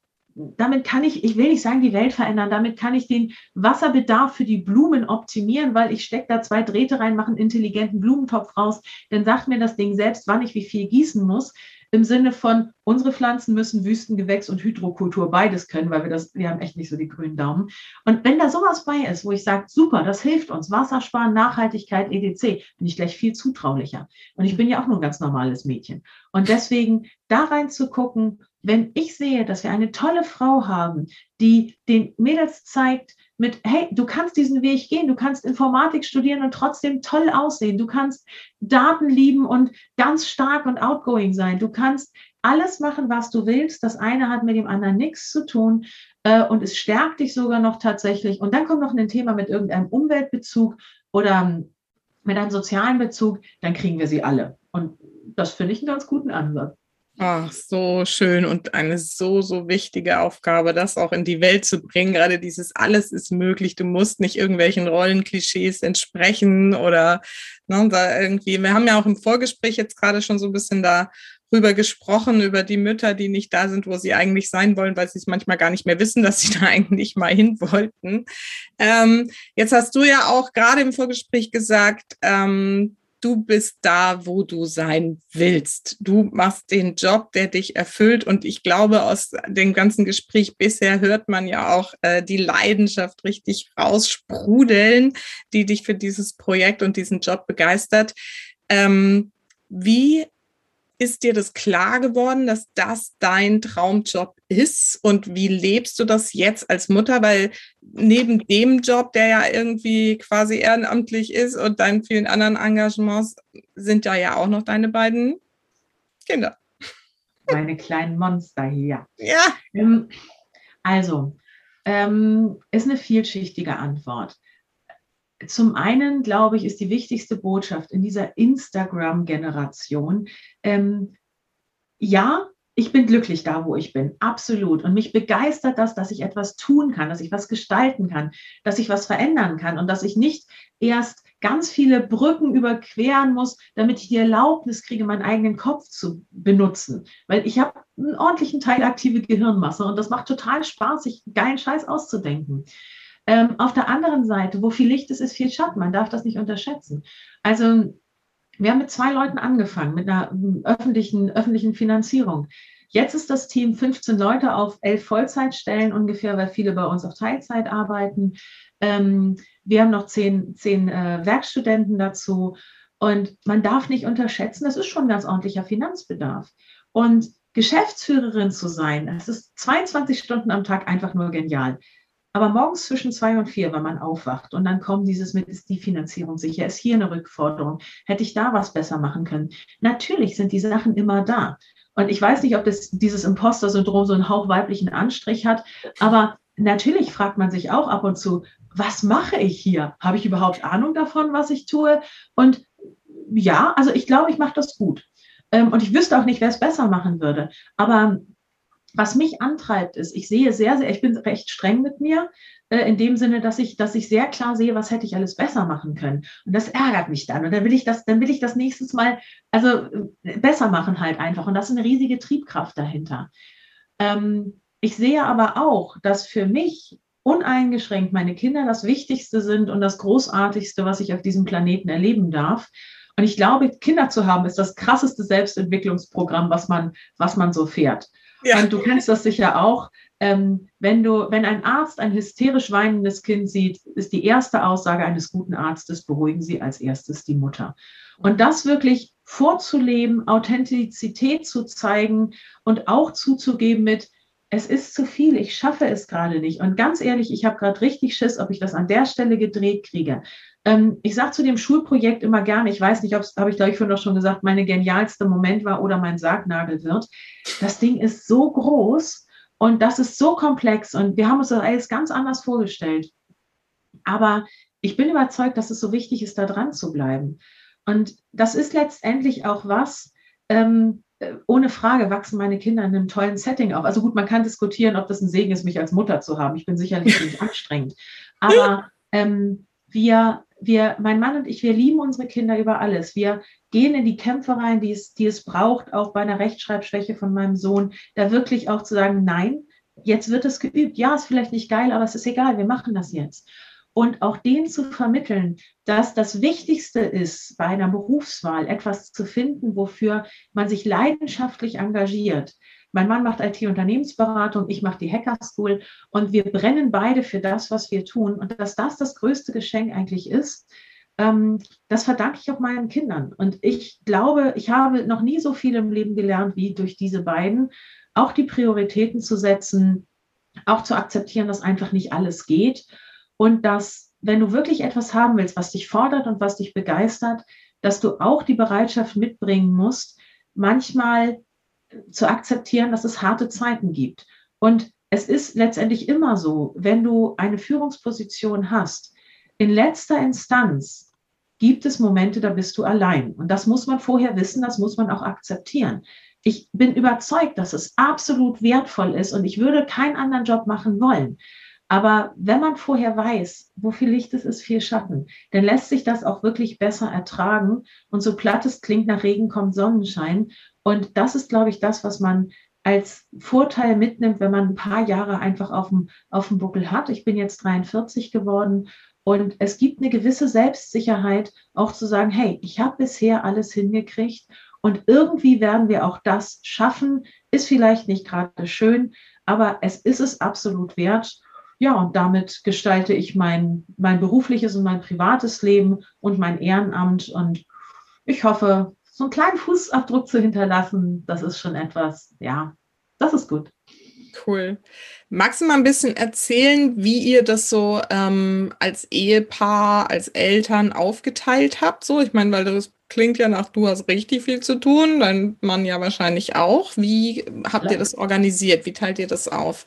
damit kann ich, ich will nicht sagen, die Welt verändern, damit kann ich den Wasserbedarf für die Blumen optimieren, weil ich stecke da zwei Drähte rein, mache einen intelligenten Blumentopf raus, dann sagt mir das Ding selbst, wann ich wie viel gießen muss. Im Sinne von, unsere Pflanzen müssen Wüstengewächs und Hydrokultur beides können, weil wir das, wir haben echt nicht so die grünen Daumen. Und wenn da sowas bei ist, wo ich sage, super, das hilft uns, Wassersparen, Nachhaltigkeit, EDC, bin ich gleich viel zutraulicher. Und ich bin ja auch nur ein ganz normales Mädchen. Und deswegen da rein zu gucken, wenn ich sehe, dass wir eine tolle Frau haben, die den Mädels zeigt, mit, hey, du kannst diesen Weg gehen, du kannst Informatik studieren und trotzdem toll aussehen, du kannst Daten lieben und ganz stark und outgoing sein, du kannst alles machen, was du willst, das eine hat mit dem anderen nichts zu tun äh, und es stärkt dich sogar noch tatsächlich. Und dann kommt noch ein Thema mit irgendeinem Umweltbezug oder mit einem sozialen Bezug, dann kriegen wir sie alle. Und das finde ich einen ganz guten Ansatz. Ach, so schön und eine so, so wichtige Aufgabe, das auch in die Welt zu bringen. Gerade dieses alles ist möglich. Du musst nicht irgendwelchen Rollenklischees entsprechen oder ne, da irgendwie. Wir haben ja auch im Vorgespräch jetzt gerade schon so ein bisschen darüber gesprochen, über die Mütter, die nicht da sind, wo sie eigentlich sein wollen, weil sie es manchmal gar nicht mehr wissen, dass sie da eigentlich mal hin wollten. Ähm, jetzt hast du ja auch gerade im Vorgespräch gesagt, ähm, du bist da, wo du sein willst. Du machst den Job, der dich erfüllt. Und ich glaube, aus dem ganzen Gespräch bisher hört man ja auch äh, die Leidenschaft richtig raussprudeln, die dich für dieses Projekt und diesen Job begeistert. Ähm, wie ist dir das klar geworden, dass das dein Traumjob ist? Und wie lebst du das jetzt als Mutter? Weil neben dem Job, der ja irgendwie quasi ehrenamtlich ist und deinen vielen anderen Engagements, sind ja ja auch noch deine beiden Kinder. Meine kleinen Monster hier. Ja. Ähm, also, ähm, ist eine vielschichtige Antwort. Zum einen, glaube ich, ist die wichtigste Botschaft in dieser Instagram-Generation, ähm, ja, ich bin glücklich da, wo ich bin, absolut. Und mich begeistert das, dass ich etwas tun kann, dass ich was gestalten kann, dass ich was verändern kann und dass ich nicht erst ganz viele Brücken überqueren muss, damit ich die Erlaubnis kriege, meinen eigenen Kopf zu benutzen. Weil ich habe einen ordentlichen Teil aktive Gehirnmasse und das macht total Spaß, sich geilen Scheiß auszudenken. Ähm, auf der anderen Seite, wo viel Licht ist, ist viel Schatten. Man darf das nicht unterschätzen. Also wir haben mit zwei Leuten angefangen, mit einer ähm, öffentlichen, öffentlichen Finanzierung. Jetzt ist das Team 15 Leute auf elf Vollzeitstellen ungefähr, weil viele bei uns auf Teilzeit arbeiten. Ähm, wir haben noch zehn, zehn äh, Werkstudenten dazu. Und man darf nicht unterschätzen, das ist schon ganz ordentlicher Finanzbedarf. Und Geschäftsführerin zu sein, das ist 22 Stunden am Tag einfach nur genial. Aber morgens zwischen zwei und vier, wenn man aufwacht und dann kommt dieses mit, ist die Finanzierung sicher, ist hier eine Rückforderung, hätte ich da was besser machen können. Natürlich sind die Sachen immer da. Und ich weiß nicht, ob das, dieses Imposter-Syndrom so einen Hauch weiblichen Anstrich hat, aber natürlich fragt man sich auch ab und zu, was mache ich hier? Habe ich überhaupt Ahnung davon, was ich tue? Und ja, also ich glaube, ich mache das gut. Ähm, und ich wüsste auch nicht, wer es besser machen würde. Aber was mich antreibt, ist, ich sehe sehr, sehr, ich bin recht streng mit mir, äh, in dem Sinne, dass ich, dass ich sehr klar sehe, was hätte ich alles besser machen können. Und das ärgert mich dann. Und dann will ich das, dann will ich das nächstes Mal, also äh, besser machen halt einfach. Und das ist eine riesige Triebkraft dahinter. Ähm, ich sehe aber auch, dass für mich uneingeschränkt meine Kinder das Wichtigste sind und das Großartigste, was ich auf diesem Planeten erleben darf. Und ich glaube, Kinder zu haben, ist das krasseste Selbstentwicklungsprogramm, was man, was man so fährt. Ja. Und du kennst das sicher auch. Ähm, wenn du, wenn ein Arzt ein hysterisch weinendes Kind sieht, ist die erste Aussage eines guten Arztes, beruhigen Sie als erstes die Mutter. Und das wirklich vorzuleben, Authentizität zu zeigen und auch zuzugeben mit, es ist zu viel, ich schaffe es gerade nicht. Und ganz ehrlich, ich habe gerade richtig Schiss, ob ich das an der Stelle gedreht kriege. Ähm, ich sage zu dem Schulprojekt immer gerne, ich weiß nicht, ob es, habe ich glaube ich vorhin doch schon gesagt, meine genialste Moment war oder mein Sargnagel wird. Das Ding ist so groß und das ist so komplex und wir haben uns das alles ganz anders vorgestellt. Aber ich bin überzeugt, dass es so wichtig ist, da dran zu bleiben. Und das ist letztendlich auch was, ähm, äh, ohne Frage wachsen meine Kinder in einem tollen Setting auf. Also gut, man kann diskutieren, ob das ein Segen ist, mich als Mutter zu haben. Ich bin sicherlich nicht anstrengend. Aber ähm, wir, wir, mein Mann und ich, wir lieben unsere Kinder über alles. Wir gehen in die Kämpfe rein, die es, die es braucht, auch bei einer Rechtschreibschwäche von meinem Sohn, da wirklich auch zu sagen, nein, jetzt wird es geübt. Ja, ist vielleicht nicht geil, aber es ist egal, wir machen das jetzt und auch denen zu vermitteln, dass das Wichtigste ist, bei einer Berufswahl etwas zu finden, wofür man sich leidenschaftlich engagiert. Mein Mann macht IT-Unternehmensberatung, ich mache die Hacker School und wir brennen beide für das, was wir tun. Und dass das das größte Geschenk eigentlich ist, ähm, das verdanke ich auch meinen Kindern. Und ich glaube, ich habe noch nie so viel im Leben gelernt wie durch diese beiden, auch die Prioritäten zu setzen, auch zu akzeptieren, dass einfach nicht alles geht und dass, wenn du wirklich etwas haben willst, was dich fordert und was dich begeistert, dass du auch die Bereitschaft mitbringen musst, manchmal zu akzeptieren, dass es harte Zeiten gibt. Und es ist letztendlich immer so, wenn du eine Führungsposition hast, in letzter Instanz gibt es Momente, da bist du allein. Und das muss man vorher wissen, das muss man auch akzeptieren. Ich bin überzeugt, dass es absolut wertvoll ist und ich würde keinen anderen Job machen wollen. Aber wenn man vorher weiß, wo viel Licht ist, ist viel Schatten, dann lässt sich das auch wirklich besser ertragen. Und so platt es klingt, nach Regen kommt Sonnenschein. Und das ist, glaube ich, das, was man als Vorteil mitnimmt, wenn man ein paar Jahre einfach auf dem, auf dem Buckel hat. Ich bin jetzt 43 geworden und es gibt eine gewisse Selbstsicherheit, auch zu sagen, hey, ich habe bisher alles hingekriegt und irgendwie werden wir auch das schaffen. Ist vielleicht nicht gerade schön, aber es ist es absolut wert ja, und damit gestalte ich mein, mein berufliches und mein privates Leben und mein Ehrenamt. Und ich hoffe, so einen kleinen Fußabdruck zu hinterlassen, das ist schon etwas, ja, das ist gut. Cool. Magst du mal ein bisschen erzählen, wie ihr das so ähm, als Ehepaar, als Eltern aufgeteilt habt? So, ich meine, weil das klingt ja nach, du hast richtig viel zu tun, dein Mann ja wahrscheinlich auch. Wie habt ihr das organisiert? Wie teilt ihr das auf?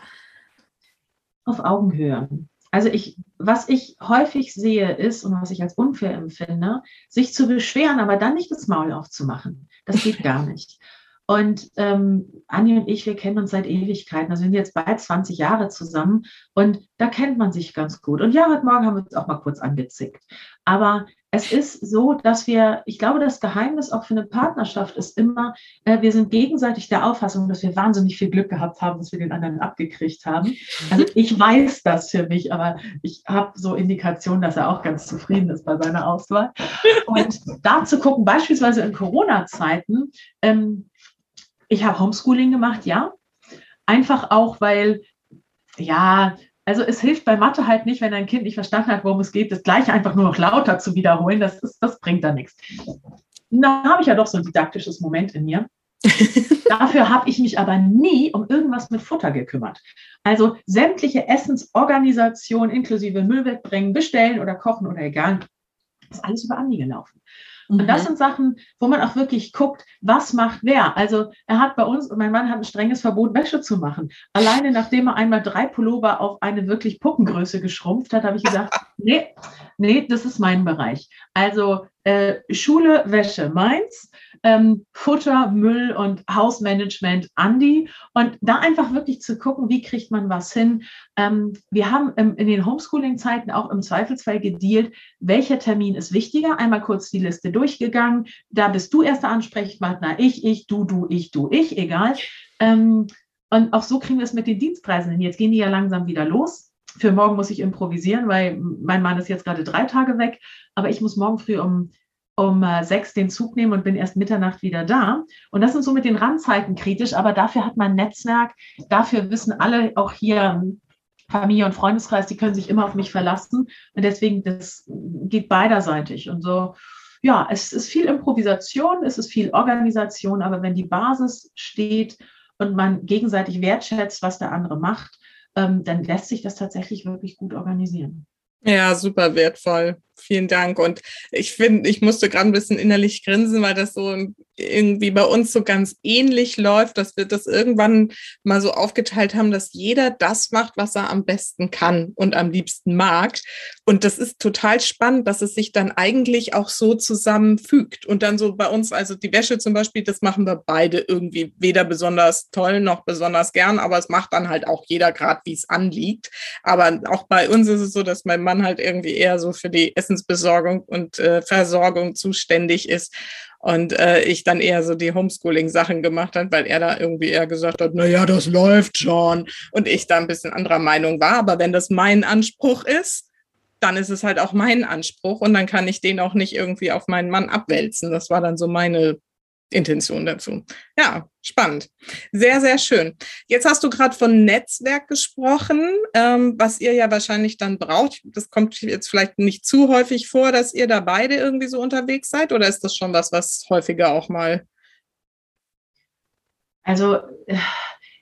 auf Augenhöhe. Also ich, was ich häufig sehe, ist und was ich als unfair empfinde, sich zu beschweren, aber dann nicht das Maul aufzumachen. Das geht gar nicht. Und ähm, Anni und ich, wir kennen uns seit Ewigkeiten. Also wir sind jetzt bald 20 Jahre zusammen und da kennt man sich ganz gut. Und ja, heute Morgen haben wir uns auch mal kurz angezickt. Aber es ist so, dass wir, ich glaube, das Geheimnis auch für eine Partnerschaft ist immer, äh, wir sind gegenseitig der Auffassung, dass wir wahnsinnig viel Glück gehabt haben, dass wir den anderen abgekriegt haben. Also ich weiß das für mich, aber ich habe so Indikationen, dass er auch ganz zufrieden ist bei seiner Auswahl. Und da zu gucken, beispielsweise in Corona-Zeiten, ähm, ich habe Homeschooling gemacht, ja. Einfach auch, weil, ja, also es hilft bei Mathe halt nicht, wenn ein Kind nicht verstanden hat, worum es geht, das gleiche einfach nur noch lauter zu wiederholen. Das, ist, das bringt da nichts. Da habe ich ja doch so ein didaktisches Moment in mir. Dafür habe ich mich aber nie um irgendwas mit Futter gekümmert. Also sämtliche Essensorganisation inklusive Müll wegbringen, bestellen oder kochen oder egal, ist alles über Andi gelaufen. Und das mhm. sind Sachen, wo man auch wirklich guckt, was macht wer. Also er hat bei uns, mein Mann hat ein strenges Verbot, Wäsche zu machen. Alleine nachdem er einmal drei Pullover auf eine wirklich Puppengröße geschrumpft hat, habe ich gesagt, nee, nee, das ist mein Bereich. Also äh, Schule, Wäsche, meins ähm, Futter, Müll und Hausmanagement Andi und da einfach wirklich zu gucken, wie kriegt man was hin. Ähm, wir haben im, in den Homeschooling-Zeiten auch im Zweifelsfall gedealt, welcher Termin ist wichtiger. Einmal kurz die Liste durchgegangen. Da bist du erster Ansprechpartner, ich, ich, du, du, ich, du, ich, egal. Ähm, und auch so kriegen wir es mit den Dienstreisen hin. Jetzt gehen die ja langsam wieder los. Für morgen muss ich improvisieren, weil mein Mann ist jetzt gerade drei Tage weg. Aber ich muss morgen früh um um äh, sechs den Zug nehmen und bin erst Mitternacht wieder da. Und das sind so mit den Randzeiten kritisch, aber dafür hat man Netzwerk, dafür wissen alle auch hier Familie und Freundeskreis, die können sich immer auf mich verlassen. Und deswegen, das geht beiderseitig. Und so, ja, es ist viel Improvisation, es ist viel Organisation, aber wenn die Basis steht und man gegenseitig wertschätzt, was der andere macht, dann lässt sich das tatsächlich wirklich gut organisieren. Ja, super wertvoll. Vielen Dank. Und ich finde, ich musste gerade ein bisschen innerlich grinsen, weil das so irgendwie bei uns so ganz ähnlich läuft, dass wir das irgendwann mal so aufgeteilt haben, dass jeder das macht, was er am besten kann und am liebsten mag. Und das ist total spannend, dass es sich dann eigentlich auch so zusammenfügt. Und dann so bei uns, also die Wäsche zum Beispiel, das machen wir beide irgendwie weder besonders toll noch besonders gern, aber es macht dann halt auch jeder gerade, wie es anliegt. Aber auch bei uns ist es so, dass mein Mann halt irgendwie eher so für die Essen Essensbesorgung und äh, Versorgung zuständig ist. Und äh, ich dann eher so die Homeschooling-Sachen gemacht habe, weil er da irgendwie eher gesagt hat, na ja, das läuft schon. Und ich da ein bisschen anderer Meinung war. Aber wenn das mein Anspruch ist, dann ist es halt auch mein Anspruch und dann kann ich den auch nicht irgendwie auf meinen Mann abwälzen. Das war dann so meine Intention dazu. Ja, spannend. Sehr, sehr schön. Jetzt hast du gerade von Netzwerk gesprochen, ähm, was ihr ja wahrscheinlich dann braucht. Das kommt jetzt vielleicht nicht zu häufig vor, dass ihr da beide irgendwie so unterwegs seid oder ist das schon was, was häufiger auch mal? Also äh,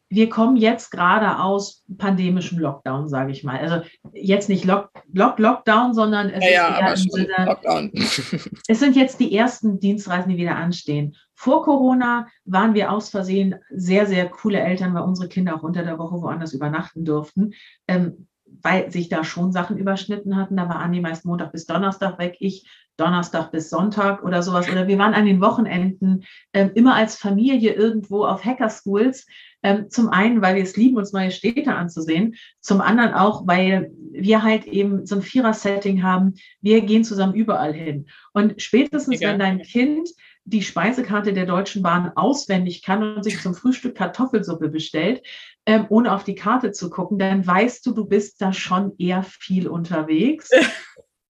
wir kommen jetzt gerade aus pandemischem Lockdown, sage ich mal. Also jetzt nicht Lock, Lock, Lockdown, sondern es, ja, ist ja, Lockdown. es sind jetzt die ersten Dienstreisen, die wieder anstehen. Vor Corona waren wir aus Versehen sehr, sehr coole Eltern, weil unsere Kinder auch unter der Woche woanders übernachten durften. Ähm, weil sich da schon Sachen überschnitten hatten. Da war Andi meist Montag bis Donnerstag weg, ich Donnerstag bis Sonntag oder sowas. Oder wir waren an den Wochenenden ähm, immer als Familie irgendwo auf Hackerschools. Ähm, zum einen, weil wir es lieben, uns neue Städte anzusehen. Zum anderen auch, weil wir halt eben so ein Vierer-Setting haben. Wir gehen zusammen überall hin. Und spätestens, Egal. wenn dein Kind die Speisekarte der Deutschen Bahn auswendig kann und sich zum Frühstück Kartoffelsuppe bestellt, ähm, ohne auf die Karte zu gucken, dann weißt du, du bist da schon eher viel unterwegs.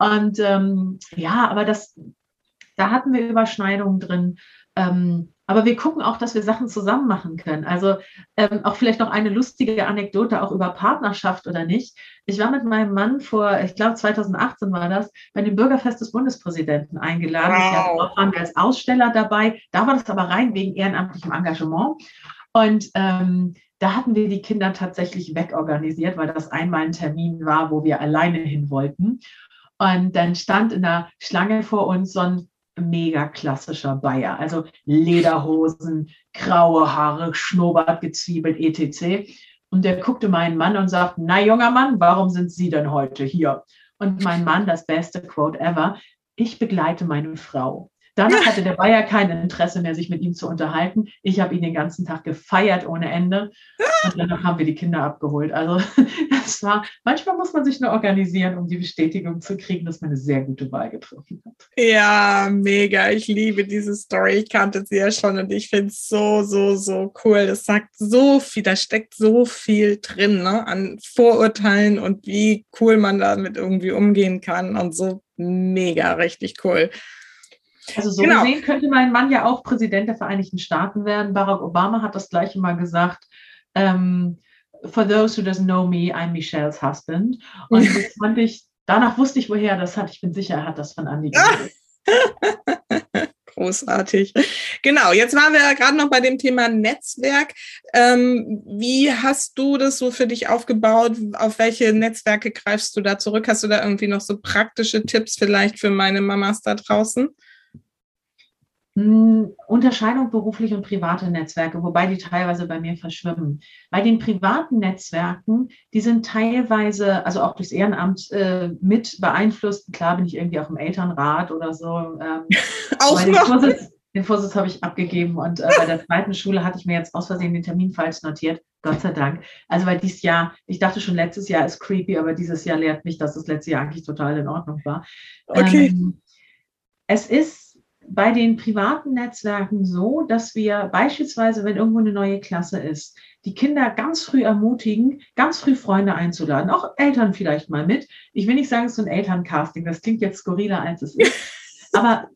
und ähm, ja, aber das, da hatten wir Überschneidungen drin. Ähm, aber wir gucken auch, dass wir Sachen zusammen machen können. Also ähm, auch vielleicht noch eine lustige Anekdote auch über Partnerschaft oder nicht. Ich war mit meinem Mann vor, ich glaube 2018 war das, bei dem Bürgerfest des Bundespräsidenten eingeladen. Wow. Dort waren wir als Aussteller dabei. Da war das aber rein wegen ehrenamtlichem Engagement. Und ähm, da hatten wir die Kinder tatsächlich wegorganisiert, weil das einmal ein Termin war, wo wir alleine hin wollten. Und dann stand in der Schlange vor uns so ein mega klassischer Bayer. Also Lederhosen, graue Haare, Schnurrbart gezwiebelt, etc. Und der guckte meinen Mann und sagte, na junger Mann, warum sind Sie denn heute hier? Und mein Mann, das beste Quote ever, ich begleite meine Frau. Danach hatte der Bayer kein Interesse mehr, sich mit ihm zu unterhalten. Ich habe ihn den ganzen Tag gefeiert ohne Ende. Und danach haben wir die Kinder abgeholt. Also das war, manchmal muss man sich nur organisieren, um die Bestätigung zu kriegen, dass man eine sehr gute Wahl getroffen hat. Ja, mega. Ich liebe diese Story. Ich kannte sie ja schon und ich finde es so, so, so cool. Das sagt so viel, da steckt so viel drin ne? an Vorurteilen und wie cool man damit irgendwie umgehen kann und so mega, richtig cool. Also so genau. gesehen könnte mein Mann ja auch Präsident der Vereinigten Staaten werden. Barack Obama hat das gleiche mal gesagt. Ähm, For those who doesn't know me, I'm Michelle's husband. Und das fand ich, danach wusste ich, woher das hat. Ich bin sicher, er hat das von Andy Großartig. Genau, jetzt waren wir ja gerade noch bei dem Thema Netzwerk. Ähm, wie hast du das so für dich aufgebaut? Auf welche Netzwerke greifst du da zurück? Hast du da irgendwie noch so praktische Tipps vielleicht für meine Mamas da draußen? Hm, Unterscheidung beruflich und private Netzwerke, wobei die teilweise bei mir verschwimmen. Bei den privaten Netzwerken, die sind teilweise, also auch durchs Ehrenamt äh, mit beeinflusst. Klar bin ich irgendwie auch im Elternrat oder so. Ähm, auch noch. Den Vorsitz, den Vorsitz habe ich abgegeben und äh, bei der zweiten Schule hatte ich mir jetzt aus Versehen den Termin falsch notiert. Gott sei Dank. Also weil dieses Jahr, ich dachte schon letztes Jahr ist creepy, aber dieses Jahr lehrt mich, dass das letzte Jahr eigentlich total in Ordnung war. Okay. Ähm, es ist bei den privaten Netzwerken so, dass wir beispielsweise, wenn irgendwo eine neue Klasse ist, die Kinder ganz früh ermutigen, ganz früh Freunde einzuladen, auch Eltern vielleicht mal mit. Ich will nicht sagen, es ist so ein Elterncasting, das klingt jetzt skurriler, als es ist. Aber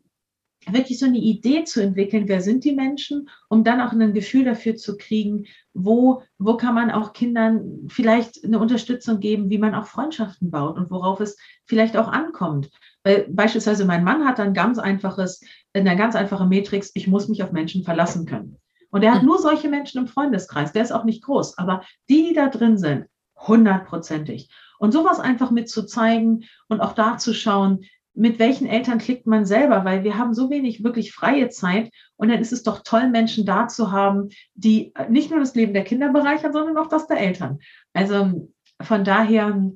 wirklich so eine Idee zu entwickeln, wer sind die Menschen, um dann auch ein Gefühl dafür zu kriegen, wo, wo kann man auch Kindern vielleicht eine Unterstützung geben, wie man auch Freundschaften baut und worauf es vielleicht auch ankommt. Weil beispielsweise mein Mann hat ein ganz einfaches, eine ganz einfache Matrix, ich muss mich auf Menschen verlassen können. Und er hat nur solche Menschen im Freundeskreis, der ist auch nicht groß, aber die, die da drin sind, hundertprozentig. Und sowas einfach mit zu zeigen und auch da zu schauen, mit welchen Eltern klickt man selber, weil wir haben so wenig wirklich freie Zeit und dann ist es doch toll, Menschen da zu haben, die nicht nur das Leben der Kinder bereichern, sondern auch das der Eltern. Also von daher,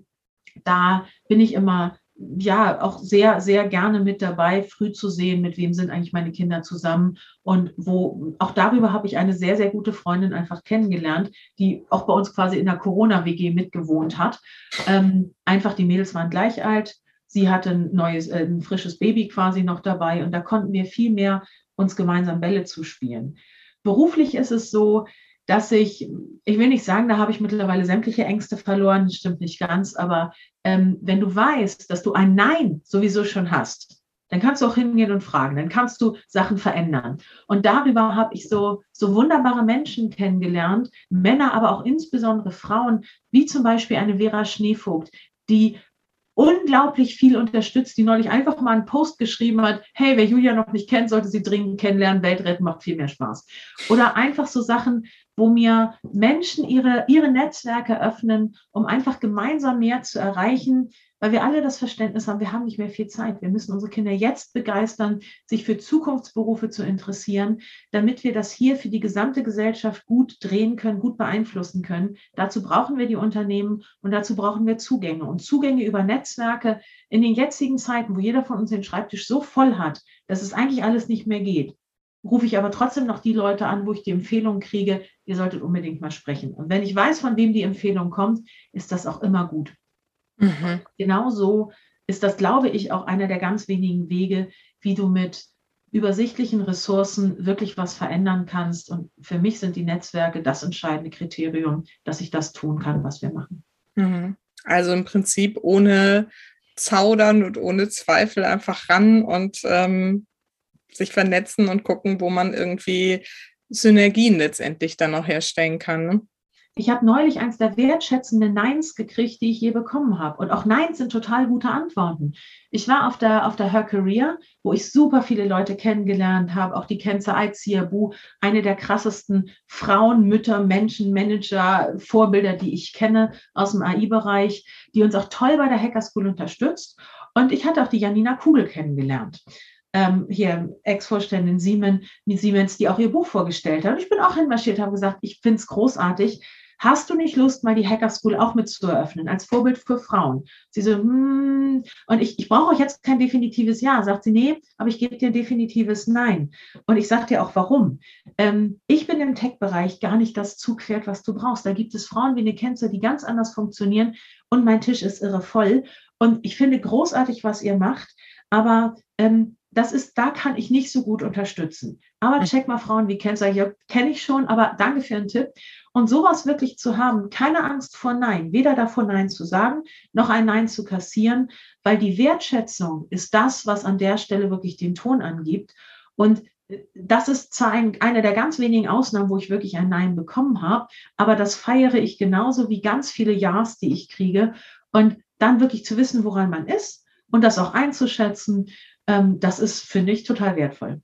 da bin ich immer ja auch sehr, sehr gerne mit dabei, früh zu sehen, mit wem sind eigentlich meine Kinder zusammen und wo, auch darüber habe ich eine sehr, sehr gute Freundin einfach kennengelernt, die auch bei uns quasi in der Corona-WG mitgewohnt hat. Ähm, einfach die Mädels waren gleich alt. Sie hatte ein neues, äh, ein frisches Baby quasi noch dabei und da konnten wir viel mehr uns gemeinsam Bälle zuspielen. Beruflich ist es so, dass ich, ich will nicht sagen, da habe ich mittlerweile sämtliche Ängste verloren, das stimmt nicht ganz, aber ähm, wenn du weißt, dass du ein Nein sowieso schon hast, dann kannst du auch hingehen und fragen, dann kannst du Sachen verändern. Und darüber habe ich so, so wunderbare Menschen kennengelernt, Männer, aber auch insbesondere Frauen, wie zum Beispiel eine Vera Schneevogt, die unglaublich viel unterstützt, die neulich einfach mal einen Post geschrieben hat, hey, wer Julia noch nicht kennt, sollte sie dringend kennenlernen, Weltretten macht viel mehr Spaß. Oder einfach so Sachen, wo mir Menschen ihre, ihre Netzwerke öffnen, um einfach gemeinsam mehr zu erreichen, weil wir alle das Verständnis haben, wir haben nicht mehr viel Zeit. Wir müssen unsere Kinder jetzt begeistern, sich für Zukunftsberufe zu interessieren, damit wir das hier für die gesamte Gesellschaft gut drehen können, gut beeinflussen können. Dazu brauchen wir die Unternehmen und dazu brauchen wir Zugänge. Und Zugänge über Netzwerke in den jetzigen Zeiten, wo jeder von uns den Schreibtisch so voll hat, dass es eigentlich alles nicht mehr geht, rufe ich aber trotzdem noch die Leute an, wo ich die Empfehlung kriege, ihr solltet unbedingt mal sprechen. Und wenn ich weiß, von wem die Empfehlung kommt, ist das auch immer gut. Mhm. Genauso ist das, glaube ich, auch einer der ganz wenigen Wege, wie du mit übersichtlichen Ressourcen wirklich was verändern kannst. Und für mich sind die Netzwerke das entscheidende Kriterium, dass ich das tun kann, was wir machen. Mhm. Also im Prinzip ohne Zaudern und ohne Zweifel einfach ran und ähm, sich vernetzen und gucken, wo man irgendwie Synergien letztendlich dann auch herstellen kann. Ne? Ich habe neulich eins der wertschätzenden Neins gekriegt, die ich je bekommen habe. Und auch Neins sind total gute Antworten. Ich war auf der, auf der Her Career, wo ich super viele Leute kennengelernt habe, auch die Kenza Aiziabu, eine der krassesten Frauen, Mütter, Menschen, Manager, Vorbilder, die ich kenne aus dem AI-Bereich, die uns auch toll bei der Hacker School unterstützt. Und ich hatte auch die Janina Kugel kennengelernt. Ähm, hier Ex-Vorständin Siemens, Siemens, die auch ihr Buch vorgestellt hat. Und ich bin auch hinmarschiert, habe gesagt, ich finde es großartig. Hast du nicht Lust, mal die Hacker School auch mit zu eröffnen, als Vorbild für Frauen? Sie so, hm, und ich, ich brauche euch jetzt kein definitives Ja. Sagt sie, nee, aber ich gebe dir ein definitives Nein. Und ich sage dir auch, warum. Ähm, ich bin im Tech-Bereich gar nicht das Zugpferd, was du brauchst. Da gibt es Frauen wie eine Kenzer, die ganz anders funktionieren und mein Tisch ist irre voll. Und ich finde großartig, was ihr macht, aber ähm, das ist, da kann ich nicht so gut unterstützen. Aber hm. check mal Frauen wie Kenzer hier, kenne ich schon, aber danke für den Tipp. Und sowas wirklich zu haben, keine Angst vor Nein, weder davor Nein zu sagen, noch ein Nein zu kassieren, weil die Wertschätzung ist das, was an der Stelle wirklich den Ton angibt. Und äh, das ist zwar ein, eine der ganz wenigen Ausnahmen, wo ich wirklich ein Nein bekommen habe, aber das feiere ich genauso wie ganz viele Ja's, die ich kriege. Und dann wirklich zu wissen, woran man ist und das auch einzuschätzen, das ist, finde ich, total wertvoll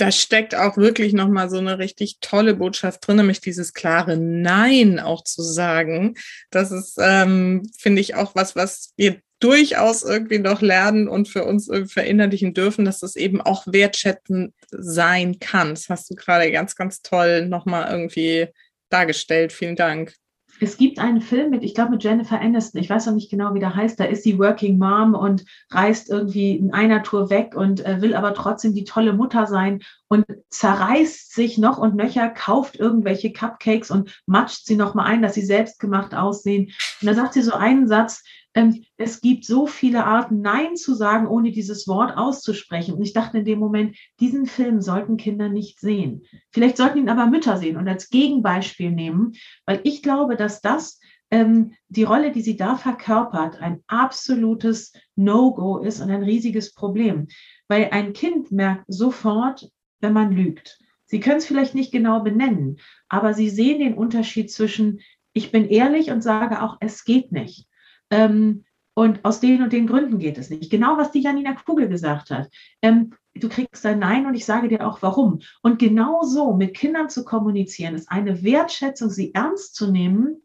da steckt auch wirklich nochmal so eine richtig tolle Botschaft drin, nämlich dieses klare Nein auch zu sagen. Das ist, ähm, finde ich, auch was, was wir durchaus irgendwie noch lernen und für uns verinnerlichen dürfen, dass das eben auch wertschätzend sein kann. Das hast du gerade ganz, ganz toll nochmal irgendwie dargestellt. Vielen Dank. Es gibt einen Film mit, ich glaube mit Jennifer Aniston, ich weiß noch nicht genau, wie der heißt, da ist sie Working Mom und reist irgendwie in einer Tour weg und äh, will aber trotzdem die tolle Mutter sein und zerreißt sich noch und nöcher, kauft irgendwelche Cupcakes und matscht sie nochmal ein, dass sie selbst gemacht aussehen. Und da sagt sie so einen Satz, es gibt so viele Arten, Nein zu sagen, ohne dieses Wort auszusprechen. Und ich dachte in dem Moment, diesen Film sollten Kinder nicht sehen. Vielleicht sollten ihn aber Mütter sehen und als Gegenbeispiel nehmen, weil ich glaube, dass das ähm, die Rolle, die sie da verkörpert, ein absolutes No-Go ist und ein riesiges Problem. Weil ein Kind merkt sofort, wenn man lügt. Sie können es vielleicht nicht genau benennen, aber sie sehen den Unterschied zwischen, ich bin ehrlich und sage auch, es geht nicht ähm, und aus den und den Gründen geht es nicht. Genau, was die Janina Kugel gesagt hat. Ähm, du kriegst ein Nein und ich sage dir auch warum. Und genau so mit Kindern zu kommunizieren, ist eine Wertschätzung, sie ernst zu nehmen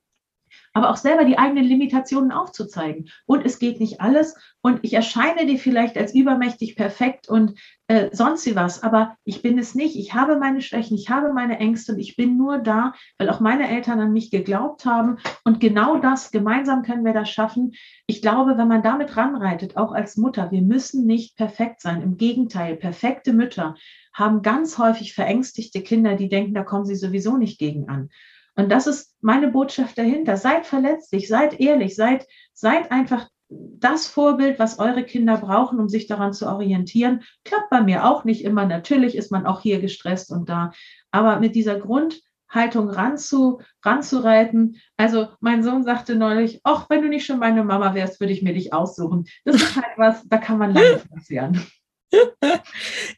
aber auch selber die eigenen Limitationen aufzuzeigen. Und es geht nicht alles. Und ich erscheine dir vielleicht als übermächtig perfekt und äh, sonst wie was, aber ich bin es nicht. Ich habe meine Schwächen, ich habe meine Ängste und ich bin nur da, weil auch meine Eltern an mich geglaubt haben. Und genau das, gemeinsam können wir das schaffen. Ich glaube, wenn man damit ranreitet, auch als Mutter, wir müssen nicht perfekt sein. Im Gegenteil, perfekte Mütter haben ganz häufig verängstigte Kinder, die denken, da kommen sie sowieso nicht gegen an. Und das ist meine Botschaft dahinter. Seid verletzlich, seid ehrlich, seid, seid einfach das Vorbild, was eure Kinder brauchen, um sich daran zu orientieren. Klappt bei mir auch nicht immer. Natürlich ist man auch hier gestresst und da. Aber mit dieser Grundhaltung ranzu, ranzureiten. Also mein Sohn sagte neulich, ach, wenn du nicht schon meine Mama wärst, würde ich mir dich aussuchen. Das ist halt was, da kann man lange passieren.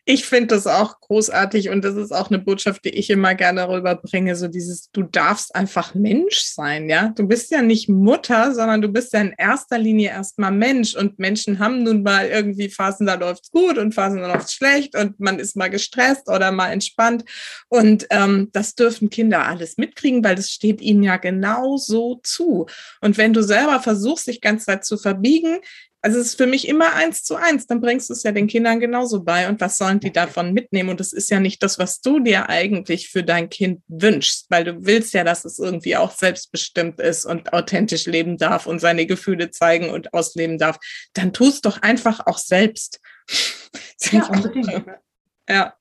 Ich finde das auch großartig und das ist auch eine Botschaft, die ich immer gerne rüberbringe. So dieses, du darfst einfach Mensch sein, ja. Du bist ja nicht Mutter, sondern du bist ja in erster Linie erstmal Mensch und Menschen haben nun mal irgendwie Phasen, da läuft es gut und Phasen, da läuft es schlecht und man ist mal gestresst oder mal entspannt und ähm, das dürfen Kinder alles mitkriegen, weil das steht ihnen ja genauso zu. Und wenn du selber versuchst, dich ganz Zeit zu verbiegen, also es ist für mich immer eins zu eins. Dann bringst du es ja den Kindern genauso bei. Und was sollen die davon mitnehmen? Und das ist ja nicht das, was du dir eigentlich für dein Kind wünschst, weil du willst ja, dass es irgendwie auch selbstbestimmt ist und authentisch leben darf und seine Gefühle zeigen und ausleben darf. Dann tust doch einfach auch selbst. Ja, ja.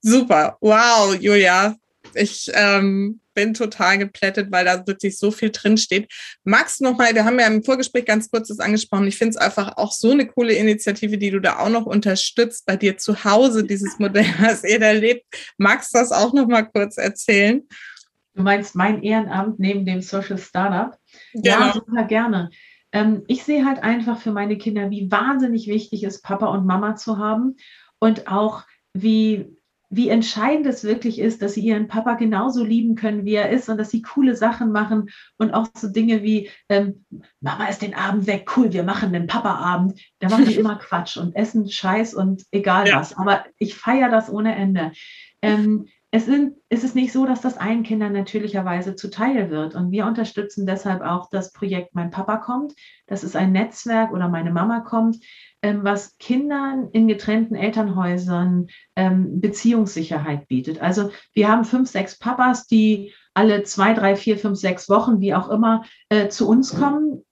Super. Wow, Julia. Ich ähm, bin total geplättet, weil da wirklich so viel drinsteht. Magst du nochmal, wir haben ja im Vorgespräch ganz kurz das angesprochen, ich finde es einfach auch so eine coole Initiative, die du da auch noch unterstützt, bei dir zu Hause, dieses Modell, was ihr da lebt. Magst du das auch nochmal kurz erzählen? Du meinst mein Ehrenamt neben dem Social Startup? Genau. Ja, super gerne. Ähm, ich sehe halt einfach für meine Kinder, wie wahnsinnig wichtig ist, Papa und Mama zu haben und auch wie wie entscheidend es wirklich ist, dass sie ihren Papa genauso lieben können, wie er ist und dass sie coole Sachen machen und auch so Dinge wie, ähm, Mama ist den Abend weg, cool, wir machen den Papa-Abend. Da machen die immer Quatsch und essen Scheiß und egal ja. was. Aber ich feiere das ohne Ende. Ähm, es, sind, es ist nicht so, dass das allen Kindern natürlicherweise zuteil wird. Und wir unterstützen deshalb auch das Projekt Mein Papa kommt. Das ist ein Netzwerk oder Meine Mama kommt, ähm, was Kindern in getrennten Elternhäusern ähm, Beziehungssicherheit bietet. Also wir haben fünf, sechs Papas, die alle zwei, drei, vier, fünf, sechs Wochen, wie auch immer, äh, zu uns kommen.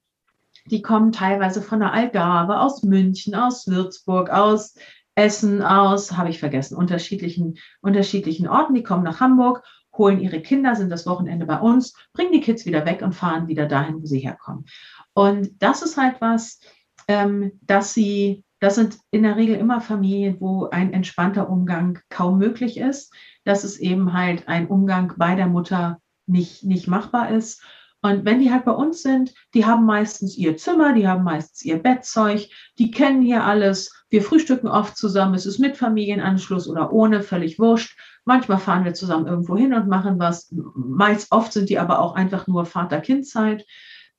Die kommen teilweise von der Algarve, aus München, aus Würzburg, aus Essen aus, habe ich vergessen, unterschiedlichen, unterschiedlichen Orten. Die kommen nach Hamburg, holen ihre Kinder, sind das Wochenende bei uns, bringen die Kids wieder weg und fahren wieder dahin, wo sie herkommen. Und das ist halt was, ähm, dass sie, das sind in der Regel immer Familien, wo ein entspannter Umgang kaum möglich ist, dass es eben halt ein Umgang bei der Mutter nicht, nicht machbar ist. Und wenn die halt bei uns sind, die haben meistens ihr Zimmer, die haben meistens ihr Bettzeug, die kennen hier alles. Wir frühstücken oft zusammen, es ist mit Familienanschluss oder ohne, völlig wurscht. Manchmal fahren wir zusammen irgendwo hin und machen was. Meist oft sind die aber auch einfach nur Vater-Kind-Zeit.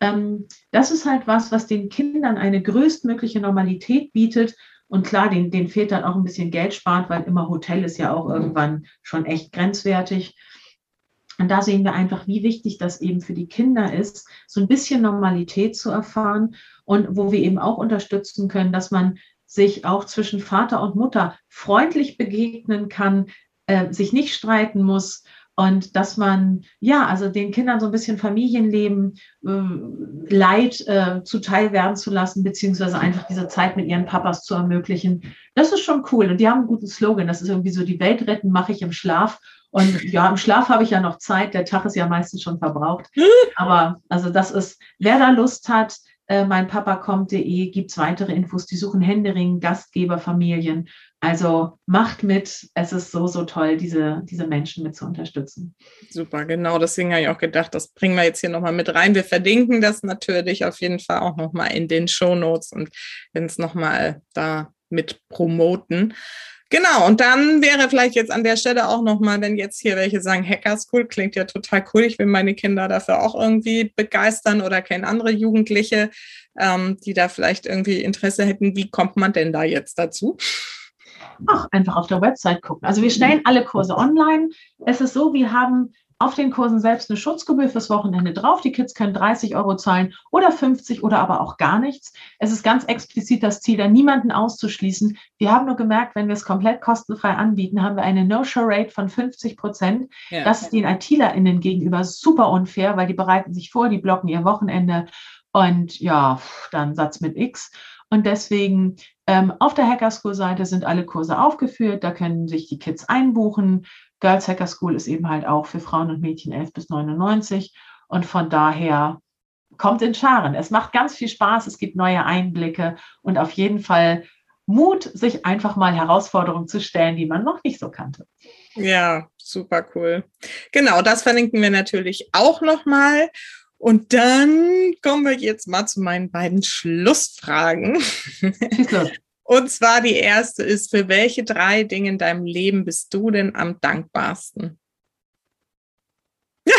Ähm, das ist halt was, was den Kindern eine größtmögliche Normalität bietet. Und klar, den, den dann auch ein bisschen Geld spart, weil immer Hotel ist ja auch irgendwann schon echt grenzwertig. Und da sehen wir einfach, wie wichtig das eben für die Kinder ist, so ein bisschen Normalität zu erfahren und wo wir eben auch unterstützen können, dass man sich auch zwischen Vater und Mutter freundlich begegnen kann, äh, sich nicht streiten muss und dass man ja also den Kindern so ein bisschen Familienleben äh, Leid äh, zuteil werden zu lassen beziehungsweise einfach diese Zeit mit ihren Papas zu ermöglichen. Das ist schon cool und die haben einen guten Slogan. Das ist irgendwie so die Welt retten mache ich im Schlaf und ja, im Schlaf habe ich ja noch Zeit. Der Tag ist ja meistens schon verbraucht. Aber also das ist, wer da Lust hat, äh, meinpapakommt.de gibt es weitere Infos. Die suchen Händering, Gastgeberfamilien. Also macht mit. Es ist so, so toll, diese, diese Menschen mit zu unterstützen. Super, genau. Deswegen habe ich auch gedacht, das bringen wir jetzt hier nochmal mit rein. Wir verlinken das natürlich auf jeden Fall auch nochmal in den Show Notes und wenn es nochmal da mit promoten. Genau, und dann wäre vielleicht jetzt an der Stelle auch nochmal, wenn jetzt hier welche sagen, Hacker School klingt ja total cool, ich will meine Kinder dafür auch irgendwie begeistern oder kenne andere Jugendliche, ähm, die da vielleicht irgendwie Interesse hätten. Wie kommt man denn da jetzt dazu? Ach, einfach auf der Website gucken. Also wir stellen alle Kurse online. Es ist so, wir haben auf den Kursen selbst eine Schutzgebühr fürs Wochenende drauf. Die Kids können 30 Euro zahlen oder 50 oder aber auch gar nichts. Es ist ganz explizit das Ziel, da niemanden auszuschließen. Wir haben nur gemerkt, wenn wir es komplett kostenfrei anbieten, haben wir eine No-Show-Rate von 50 Prozent. Ja. Das ist den ITlerInnen gegenüber super unfair, weil die bereiten sich vor, die blocken ihr Wochenende und ja, dann Satz mit X. Und deswegen ähm, auf der Hacker School Seite sind alle Kurse aufgeführt. Da können sich die Kids einbuchen. Girls Hacker School ist eben halt auch für Frauen und Mädchen 11 bis 99. Und von daher kommt in Scharen. Es macht ganz viel Spaß. Es gibt neue Einblicke und auf jeden Fall Mut, sich einfach mal Herausforderungen zu stellen, die man noch nicht so kannte. Ja, super cool. Genau, das verlinken wir natürlich auch nochmal. Und dann kommen wir jetzt mal zu meinen beiden Schlussfragen. Und zwar die erste ist, für welche drei Dinge in deinem Leben bist du denn am dankbarsten?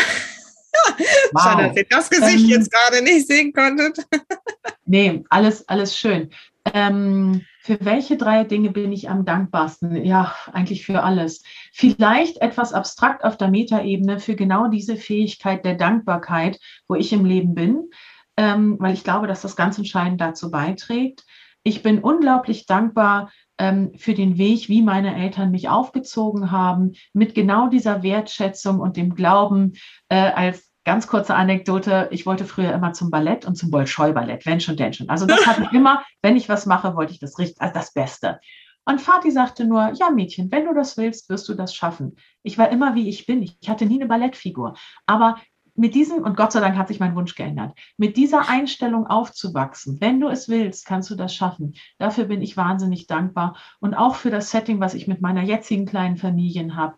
Wow. Schade, dass ihr das Gesicht ähm, jetzt gerade nicht sehen konntet. nee, alles, alles schön. Ähm, für welche drei Dinge bin ich am dankbarsten? Ja, eigentlich für alles. Vielleicht etwas abstrakt auf der Metaebene für genau diese Fähigkeit der Dankbarkeit, wo ich im Leben bin, ähm, weil ich glaube, dass das ganz entscheidend dazu beiträgt. Ich bin unglaublich dankbar ähm, für den Weg, wie meine Eltern mich aufgezogen haben, mit genau dieser Wertschätzung und dem Glauben äh, als Ganz kurze Anekdote. Ich wollte früher immer zum Ballett und zum Bolschoi-Ballett, wenn schon, denn schon. Also das hatte ich immer, wenn ich was mache, wollte ich das richtig, also das Beste. Und Vati sagte nur, ja Mädchen, wenn du das willst, wirst du das schaffen. Ich war immer wie ich bin. Ich hatte nie eine Ballettfigur. Aber mit diesem, und Gott sei Dank hat sich mein Wunsch geändert, mit dieser Einstellung aufzuwachsen, wenn du es willst, kannst du das schaffen. Dafür bin ich wahnsinnig dankbar. Und auch für das Setting, was ich mit meiner jetzigen kleinen Familie habe.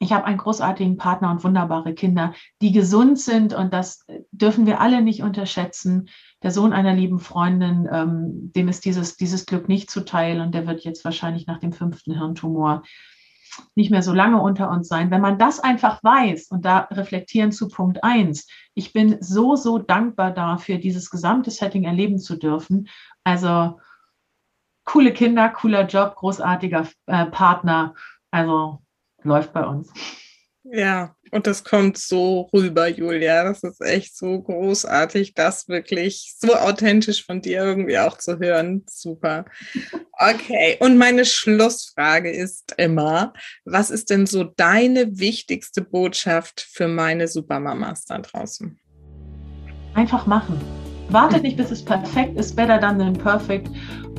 Ich habe einen großartigen Partner und wunderbare Kinder, die gesund sind und das dürfen wir alle nicht unterschätzen. Der Sohn einer lieben Freundin, ähm, dem ist dieses, dieses Glück nicht zuteil und der wird jetzt wahrscheinlich nach dem fünften Hirntumor nicht mehr so lange unter uns sein. Wenn man das einfach weiß und da reflektieren zu Punkt eins, ich bin so, so dankbar dafür, dieses gesamte Setting erleben zu dürfen. Also coole Kinder, cooler Job, großartiger äh, Partner. Also läuft bei uns. Ja, und das kommt so rüber, Julia. Das ist echt so großartig, das wirklich so authentisch von dir irgendwie auch zu hören. Super. Okay, und meine Schlussfrage ist immer, was ist denn so deine wichtigste Botschaft für meine Supermamas da draußen? Einfach machen. Wartet nicht, bis es perfekt ist, better than than perfect.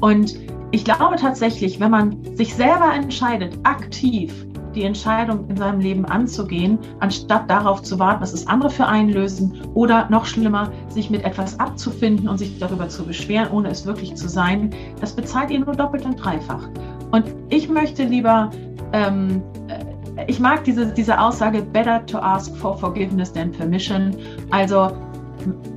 Und ich glaube tatsächlich, wenn man sich selber entscheidet, aktiv die Entscheidung in seinem Leben anzugehen, anstatt darauf zu warten, dass es andere für einen lösen oder noch schlimmer, sich mit etwas abzufinden und sich darüber zu beschweren, ohne es wirklich zu sein, das bezahlt ihr nur doppelt und dreifach. Und ich möchte lieber, ähm, äh, ich mag diese, diese Aussage, better to ask for forgiveness than permission. Also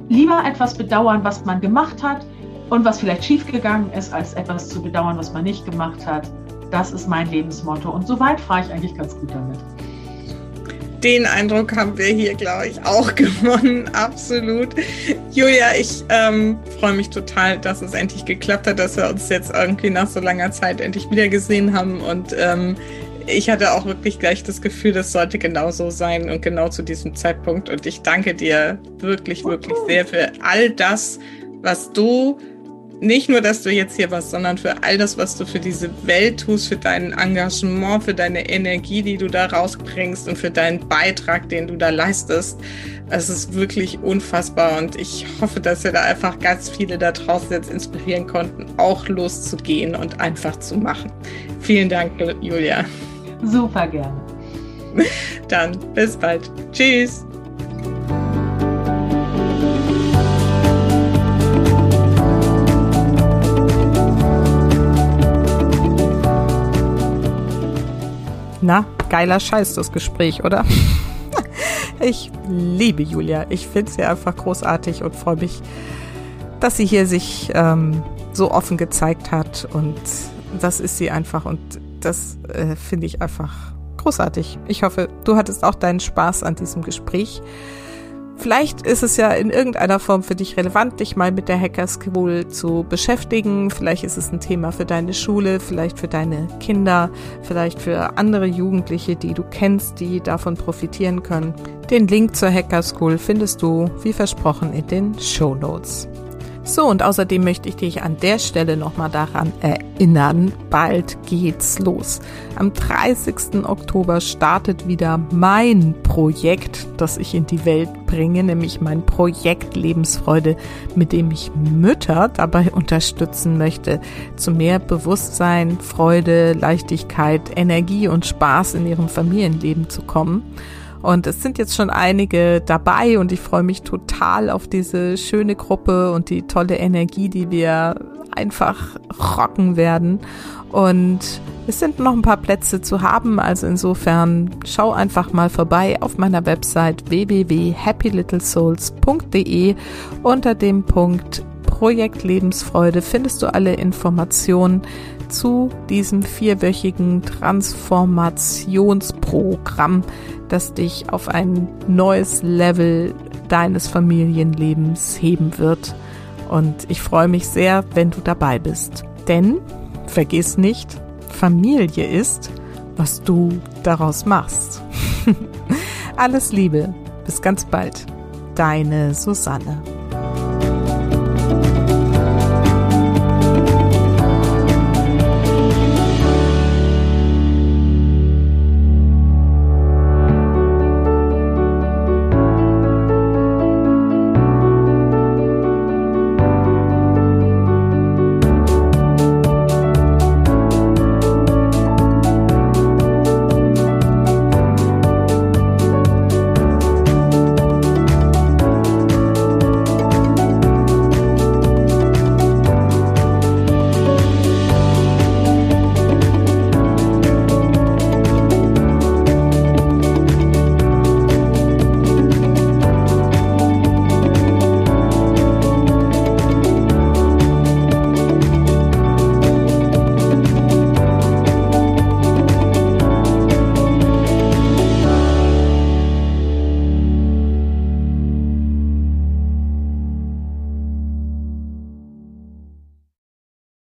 lieber etwas bedauern, was man gemacht hat und was vielleicht schiefgegangen ist, als etwas zu bedauern, was man nicht gemacht hat. Das ist mein Lebensmotto. Und soweit fahre ich eigentlich ganz gut damit. Den Eindruck haben wir hier, glaube ich, auch gewonnen. Absolut. Julia, ich ähm, freue mich total, dass es endlich geklappt hat, dass wir uns jetzt irgendwie nach so langer Zeit endlich wieder gesehen haben. Und ähm, ich hatte auch wirklich gleich das Gefühl, das sollte genau so sein und genau zu diesem Zeitpunkt. Und ich danke dir wirklich, wirklich sehr für all das, was du nicht nur, dass du jetzt hier warst, sondern für all das, was du für diese Welt tust, für dein Engagement, für deine Energie, die du da rausbringst und für deinen Beitrag, den du da leistest. Es ist wirklich unfassbar und ich hoffe, dass wir da einfach ganz viele da draußen jetzt inspirieren konnten, auch loszugehen und einfach zu machen. Vielen Dank, Julia. Super gerne. Dann bis bald. Tschüss. Na, geiler Scheiß, das Gespräch, oder? ich liebe Julia. Ich finde sie einfach großartig und freue mich, dass sie hier sich ähm, so offen gezeigt hat. Und das ist sie einfach. Und das äh, finde ich einfach großartig. Ich hoffe, du hattest auch deinen Spaß an diesem Gespräch. Vielleicht ist es ja in irgendeiner Form für dich relevant, dich mal mit der Hacker School zu beschäftigen. Vielleicht ist es ein Thema für deine Schule, vielleicht für deine Kinder, vielleicht für andere Jugendliche, die du kennst, die davon profitieren können. Den Link zur Hacker School findest du, wie versprochen, in den Show Notes. So, und außerdem möchte ich dich an der Stelle nochmal daran erinnern, bald geht's los. Am 30. Oktober startet wieder mein Projekt, das ich in die Welt bringe, nämlich mein Projekt Lebensfreude, mit dem ich Mütter dabei unterstützen möchte, zu mehr Bewusstsein, Freude, Leichtigkeit, Energie und Spaß in ihrem Familienleben zu kommen. Und es sind jetzt schon einige dabei und ich freue mich total auf diese schöne Gruppe und die tolle Energie, die wir einfach rocken werden. Und es sind noch ein paar Plätze zu haben, also insofern schau einfach mal vorbei auf meiner Website www.happylittlesouls.de unter dem Punkt Projekt Lebensfreude findest du alle Informationen zu diesem vierwöchigen Transformationsprogramm, das dich auf ein neues Level deines Familienlebens heben wird. Und ich freue mich sehr, wenn du dabei bist. Denn, vergiss nicht, Familie ist, was du daraus machst. Alles Liebe, bis ganz bald. Deine Susanne.